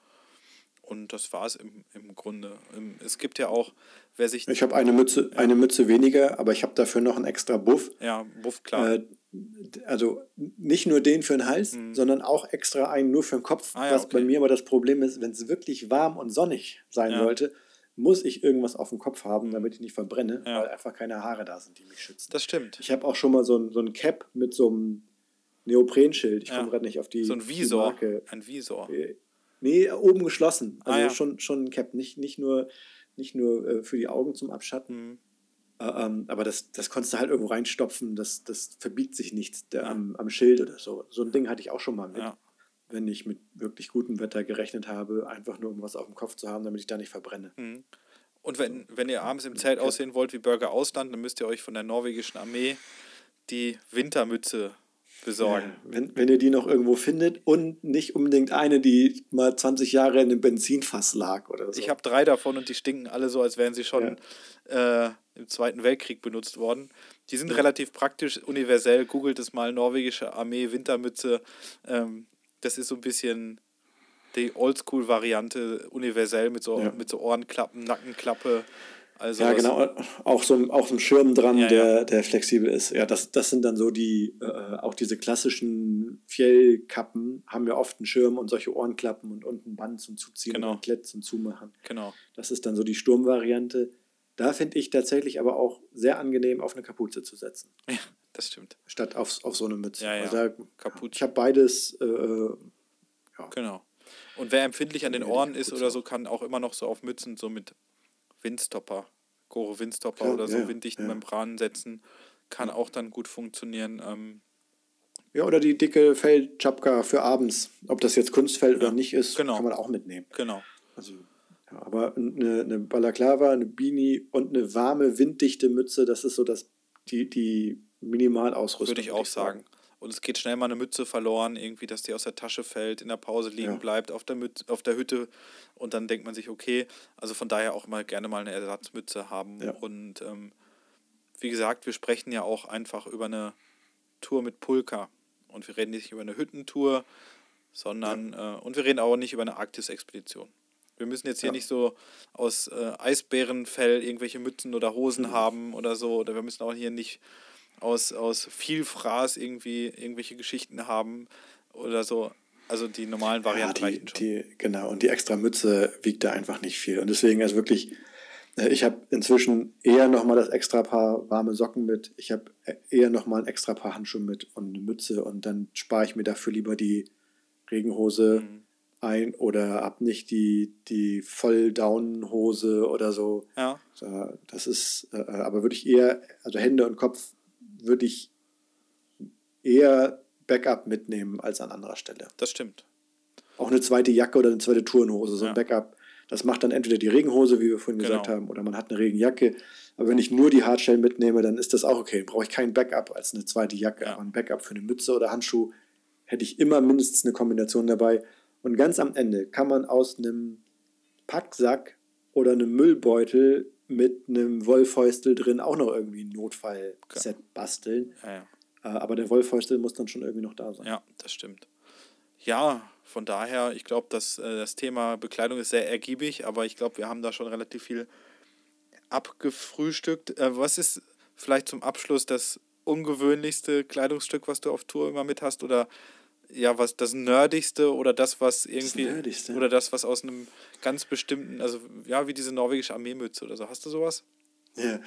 Und das war es im, im Grunde. Es gibt ja auch, wer sich. Ich habe eine Mütze, eine Mütze weniger, aber ich habe dafür noch einen extra Buff. Ja, Buff, klar. Äh, also nicht nur den für den Hals, sondern auch extra einen nur für den Kopf. Mhm. Ah ja, was bei okay. mir aber das Problem ist, wenn es wirklich warm und sonnig sein Ja. Mhm. sollte, muss ich irgendwas auf dem Kopf haben, damit ich nicht verbrenne, Ja. weil einfach keine Haare da sind, die mich schützen. das stimmt. Ich habe auch schon mal so ein, so ein Cap mit so einem Neoprenschild. Ich Ja. komme gerade nicht auf die, So ein Visor. Marke. Ein Visor. Äh, Nee, oben geschlossen. Also Ah, ja. schon, schon ein Cap. Nicht, nicht nur, nicht nur äh, für die Augen zum Abschatten. Mhm. Äh, ähm, aber das, das konntest du halt irgendwo reinstopfen. Das, das verbiegt sich nichts der, am, am Schild oder so. So ein Ding hatte ich auch schon mal mit. Ja. Wenn ich mit wirklich gutem Wetter gerechnet habe, einfach nur um was auf dem Kopf zu haben, damit ich da nicht verbrenne. Mhm. Und wenn, wenn ihr abends im Zelt aussehen wollt wie Burger Ausland, dann müsst ihr euch von der norwegischen Armee die Wintermütze besorgen. Ja, wenn, wenn ihr die noch irgendwo findet und nicht unbedingt eine, die mal 20 Jahre in einem Benzinfass lag oder so. Ich habe drei davon und die stinken alle so, als wären sie schon äh, im Zweiten Weltkrieg benutzt worden. Die sind relativ praktisch, universell. Googelt es mal, norwegische Armee, Wintermütze. Ähm, das ist so ein bisschen die Oldschool-Variante, universell mit so, Ja. mit so Ohrenklappen, Nackenklappe. Also Ja, genau. Auch so, ein- auch so ein Schirm dran, Ja, der, ja. der flexibel ist. Ja, das, das sind dann so die, äh, auch diese klassischen Fjellkappen haben ja oft einen Schirm und solche Ohrenklappen und unten Band zum Zuziehen Genau. und Klett zum Zumachen. Genau. Das ist dann so die Sturmvariante. Da finde ich tatsächlich aber auch sehr angenehm, auf eine Kapuze zu setzen, Ja, das stimmt. statt auf, auf so eine Mütze. Ja, ja. Also da, Kapuze. Ich habe beides. Äh, Genau. Und wer empfindlich an den Ja, Ohren ist oder so, kann auch immer noch so auf Mützen so mit Windstopper, Gore Windstopper Klar, oder so ja, ja, winddichten ja. Membranen setzen. Kann auch dann gut funktionieren. Ähm, ja, oder die dicke Fellchapka für abends. Ob das jetzt Kunstfell oder nicht ist, genau. kann man auch mitnehmen. genau. Also, ja, aber eine, eine Balaklava, eine Beanie und eine warme, winddichte Mütze, das ist so das, die, die Minimalausrüstung. Würde ich auch sagen. Und es geht schnell mal eine Mütze verloren, irgendwie, dass die aus der Tasche fällt, in der Pause liegen Ja. bleibt, auf der, Mütze, auf der Hütte. Und dann denkt man sich, okay, also von daher auch mal gerne mal eine Ersatzmütze haben. Ja. Und ähm, wie gesagt, wir sprechen ja auch einfach über eine Tour mit Pulka. Und wir reden nicht über eine Hüttentour, sondern, äh, und wir reden auch nicht über eine Arktis-Expedition. Wir müssen jetzt hier Ja. nicht so aus äh, Eisbärenfell irgendwelche Mützen oder Hosen Mhm. haben oder so. Oder wir müssen auch hier nicht aus, aus viel Fraß irgendwie irgendwelche Geschichten haben oder so. Also die normalen Ja, Varianten die, reichen schon. die, genau, und die extra Mütze wiegt da einfach nicht viel. Und deswegen also wirklich, äh, ich habe inzwischen eher nochmal das extra Paar warme Socken mit. Ich habe eher nochmal ein extra Paar Handschuhe mit und eine Mütze. Und dann spare ich mir dafür lieber die Regenhose Mhm. ein oder hab nicht die, die Voll-Down-Hose oder so. Ja, Das ist, äh, aber würde ich eher, also Hände und Kopf würde ich eher Backup mitnehmen als an anderer Stelle. das stimmt. Auch eine zweite Jacke oder eine zweite Tourenhose, so ein Ja. Backup. Das macht dann entweder die Regenhose, wie wir vorhin gesagt Genau. haben, oder man hat eine Regenjacke. Aber wenn ich nur die Hardshell mitnehme, dann ist das auch okay. Brauche ich kein Backup als eine zweite Jacke. Ja. Aber ein Backup für eine Mütze oder Handschuh hätte ich immer mindestens eine Kombination dabei. Und ganz am Ende kann man aus einem Packsack oder einem Müllbeutel mit einem Wollfäustel drin auch noch irgendwie ein Notfallset basteln. Ja, ja. Äh, Aber der Wollfäustel muss dann schon irgendwie noch da sein. Ja, das stimmt. Ja, von daher, ich glaube, dass äh, das Thema Bekleidung ist sehr ergiebig, aber ich glaube, wir haben da schon relativ viel abgefrühstückt. Äh, was ist vielleicht zum Abschluss das ungewöhnlichste Kleidungsstück, was du auf Tour immer mit hast? Oder ja, was das Nerdigste oder das, was irgendwie. Nerdigste? Oder das, was aus einem ganz bestimmten, also ja, wie diese norwegische Armeemütze oder so. Hast du sowas? Ja,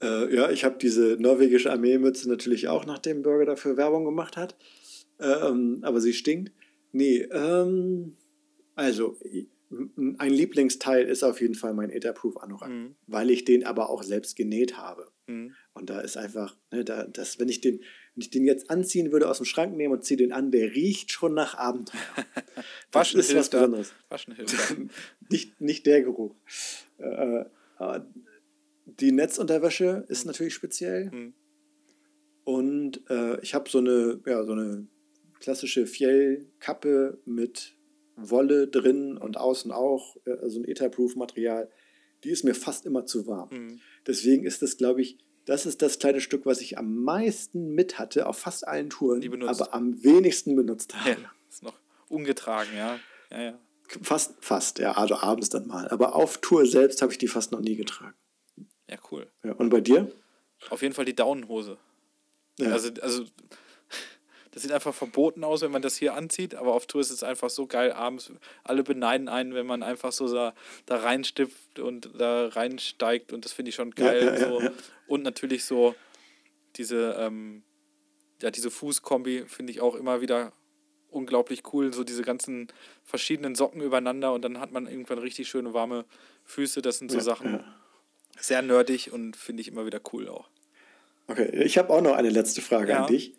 äh, ja ich habe diese norwegische Armeemütze natürlich auch, nachdem Burger dafür Werbung gemacht hat. Ähm, aber sie stinkt. Nee, ähm, also ein Lieblingsteil ist auf jeden Fall mein Etherproof Anorak, Mhm. weil ich den aber auch selbst genäht habe. Mhm. Und da ist einfach, ne, da, das, wenn, ich den, wenn ich den jetzt anziehen würde, aus dem Schrank nehmen und ziehe den an, der riecht schon nach Abenteuer. Das Waschen ist was. Besonderes. Waschen hilft nicht, nicht der Geruch. Äh, aber die Netzunterwäsche ist natürlich speziell. Mhm. Und äh, ich habe so eine, ja, so eine klassische Fjellkappe mit Wolle drin und außen auch, äh, so ein Etherproof-Material, die ist mir fast immer zu warm. Mhm. Deswegen ist das, glaube ich, das ist das kleine Stück, was ich am meisten mit hatte auf fast allen Touren, aber am wenigsten benutzt habe. Ja, ist noch ungetragen, ja. ja, ja. Fast, fast, ja, also abends dann mal. Aber auf Tour selbst habe ich die fast noch nie getragen. Ja, cool. Ja, und bei dir? Auf jeden Fall die Daunenhose. Ja. Also, also das sieht einfach verboten aus, wenn man das hier anzieht, aber auf Tour ist es einfach so geil abends. Alle beneiden einen, wenn man einfach so da, da reinstippt und da reinsteigt und das finde ich schon geil. Ja, ja, so. Und natürlich so diese, ähm, ja, diese Fußkombi finde ich auch immer wieder unglaublich cool. So diese ganzen verschiedenen Socken übereinander und dann hat man irgendwann richtig schöne warme Füße. Das sind so Sachen sehr nerdig und finde ich immer wieder cool auch. Okay, ich habe auch noch eine letzte Frage an dich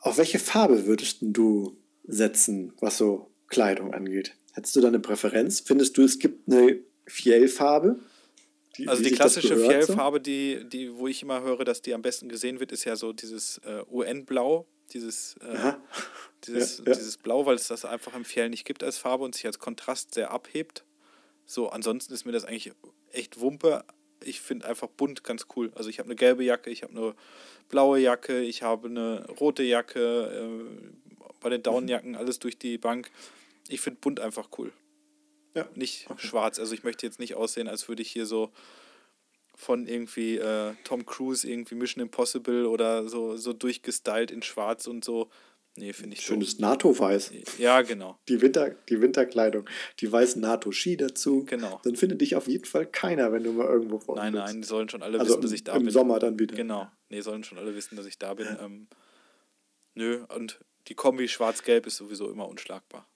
auf welche Farbe würdest du setzen, was so Kleidung angeht? Hättest du da eine Präferenz? Findest du, es gibt eine Fjellfarbe? Die, also die klassische Fjellfarbe, die, die, wo ich immer höre, dass die am besten gesehen wird, ist ja so dieses äh, UN-Blau, dieses, äh, dieses, ja, ja. dieses Blau, weil es das einfach im Fjell nicht gibt als Farbe und sich als Kontrast sehr abhebt. So, ansonsten ist mir das eigentlich echt Wumpe. Ich finde einfach bunt ganz cool. Also ich habe eine gelbe Jacke, ich habe eine blaue Jacke, ich habe eine rote Jacke, äh, bei den Downjacken alles durch die Bank. Ich finde bunt einfach cool. Ja. Nicht okay. schwarz. Also ich möchte jetzt nicht aussehen, als würde ich hier so von irgendwie äh, Tom Cruise irgendwie Mission Impossible oder so, so durchgestylt in schwarz und so. Nee, finde ich Schönes NATO-Weiß. Ja, genau. Die, Winter, die Winterkleidung, die weißen NATO-Ski dazu. Genau. Dann findet dich auf jeden Fall keiner, wenn du mal irgendwo vor Nein, nein, die sollen schon alle also wissen, dass ich da im bin. Im Sommer dann wieder. Genau. Nee, sollen schon alle wissen, dass ich da bin. Ja. Ähm, nö, und die Kombi schwarz-gelb ist sowieso immer unschlagbar.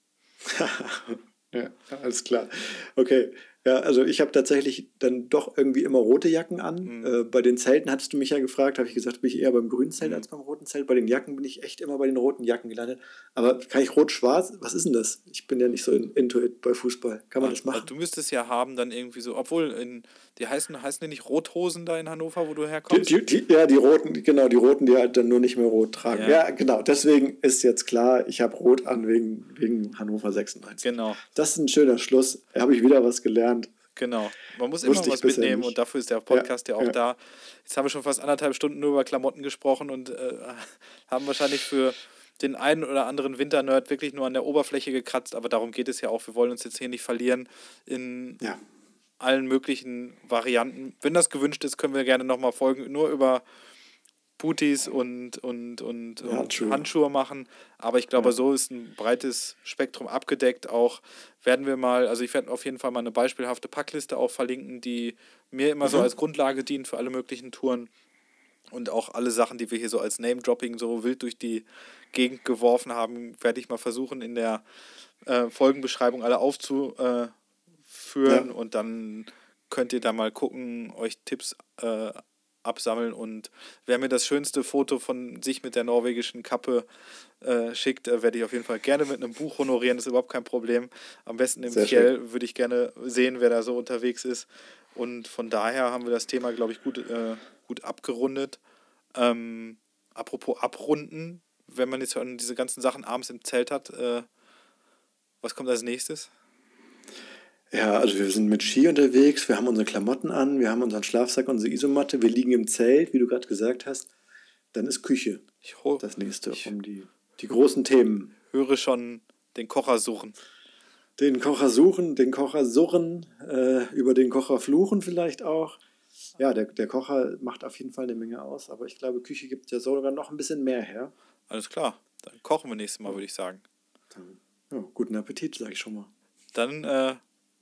ja, alles klar. Okay, ja, also ich habe tatsächlich dann doch irgendwie immer rote Jacken an. Mhm. Äh, bei den Zelten hattest du mich ja gefragt, habe ich gesagt, bin ich eher beim grünen Zelt mhm. als beim roten Zelt. Bei den Jacken bin ich echt immer bei den roten Jacken gelandet. Aber kann ich rot-schwarz? Was ist denn das? Ich bin ja nicht so into it bei Fußball. Kann man ja, das machen? Du müsstest ja haben dann irgendwie so, obwohl in, die heißen, heißen die nicht Rothosen da in Hannover, wo du herkommst? Die, die, die, ja, die roten, genau, die roten, die halt dann nur nicht mehr rot tragen. Ja, ja genau. Deswegen ist jetzt klar, ich habe rot an wegen, wegen Hannover 96. Genau. Das ist ein schöner Schluss. Da habe ich wieder was gelernt. Genau. Man muss immer was mitnehmen und dafür ist der Podcast ja, ja auch ja. da. Jetzt haben wir schon fast anderthalb Stunden nur über Klamotten gesprochen und äh, haben wahrscheinlich für den einen oder anderen Winternerd wirklich nur an der Oberfläche gekratzt, aber darum geht es ja auch. Wir wollen uns jetzt hier nicht verlieren in ja. allen möglichen Varianten. Wenn das gewünscht ist, können wir gerne nochmal folgen, nur über Booties und, und, und, und Handschuhe. Handschuhe. machen. Aber ich glaube, ja. so ist ein breites Spektrum abgedeckt. Auch werden wir mal, also ich werde auf jeden Fall mal eine beispielhafte Packliste auch verlinken, die mir immer mhm. so als Grundlage dient für alle möglichen Touren. Und auch alle Sachen, die wir hier so als Name-Dropping so wild durch die Gegend geworfen haben, werde ich mal versuchen, in der äh, Folgenbeschreibung alle aufzuführen. Ja. Und dann könnt ihr da mal gucken, euch Tipps äh, absammeln und wer mir das schönste Foto von sich mit der norwegischen Kappe äh, schickt, äh, werde ich auf jeden Fall gerne mit einem Buch honorieren, das ist überhaupt kein Problem. Am besten im Fjell würde ich gerne sehen, wer da so unterwegs ist. Und von daher haben wir das Thema, glaube ich, gut, äh, gut abgerundet. Ähm, apropos abrunden, wenn man jetzt schon diese ganzen Sachen abends im Zelt hat, äh, was kommt als nächstes? Ja, also wir sind mit Ski unterwegs, wir haben unsere Klamotten an, wir haben unseren Schlafsack, unsere Isomatte, wir liegen im Zelt, wie du gerade gesagt hast. Dann ist Küche ich hol, das nächste, ich um die, die großen Themen. Höre schon den Kocher suchen. Den Kocher suchen, den Kocher surren, äh, über den Kocher fluchen vielleicht auch. Ja, der, der Kocher macht auf jeden Fall eine Menge aus, aber ich glaube, Küche gibt ja sogar noch ein bisschen mehr her. Alles klar, dann kochen wir nächstes Mal, würde ich sagen. Dann, ja, guten Appetit, sage ich schon mal. Dann äh,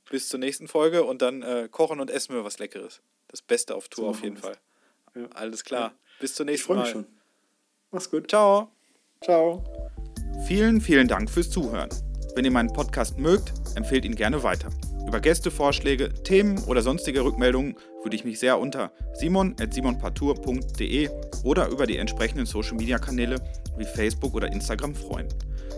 bis zur nächsten Folge und dann äh, kochen und essen wir was Leckeres. Das Beste auf Tour so auf jeden Fall. Ja. Alles klar. Ja. Bis zur nächsten ich Mal. Ich freue mich schon. Mach's gut. Ciao. Ciao. Vielen, vielen Dank fürs Zuhören. Wenn ihr meinen Podcast mögt, empfehlt ihn gerne weiter. Über Gästevorschläge, Themen oder sonstige Rückmeldungen würde ich mich sehr unter simon.simonpartour.de oder über die entsprechenden Social Media Kanäle wie Facebook oder Instagram freuen.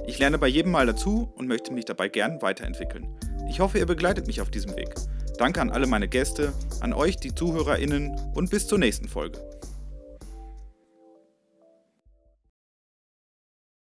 Ich lerne bei jedem Mal dazu und möchte mich dabei gern weiterentwickeln. Ich hoffe, ihr begleitet mich auf diesem Weg. Danke an alle meine Gäste, an euch, die ZuhörerInnen und bis zur nächsten Folge.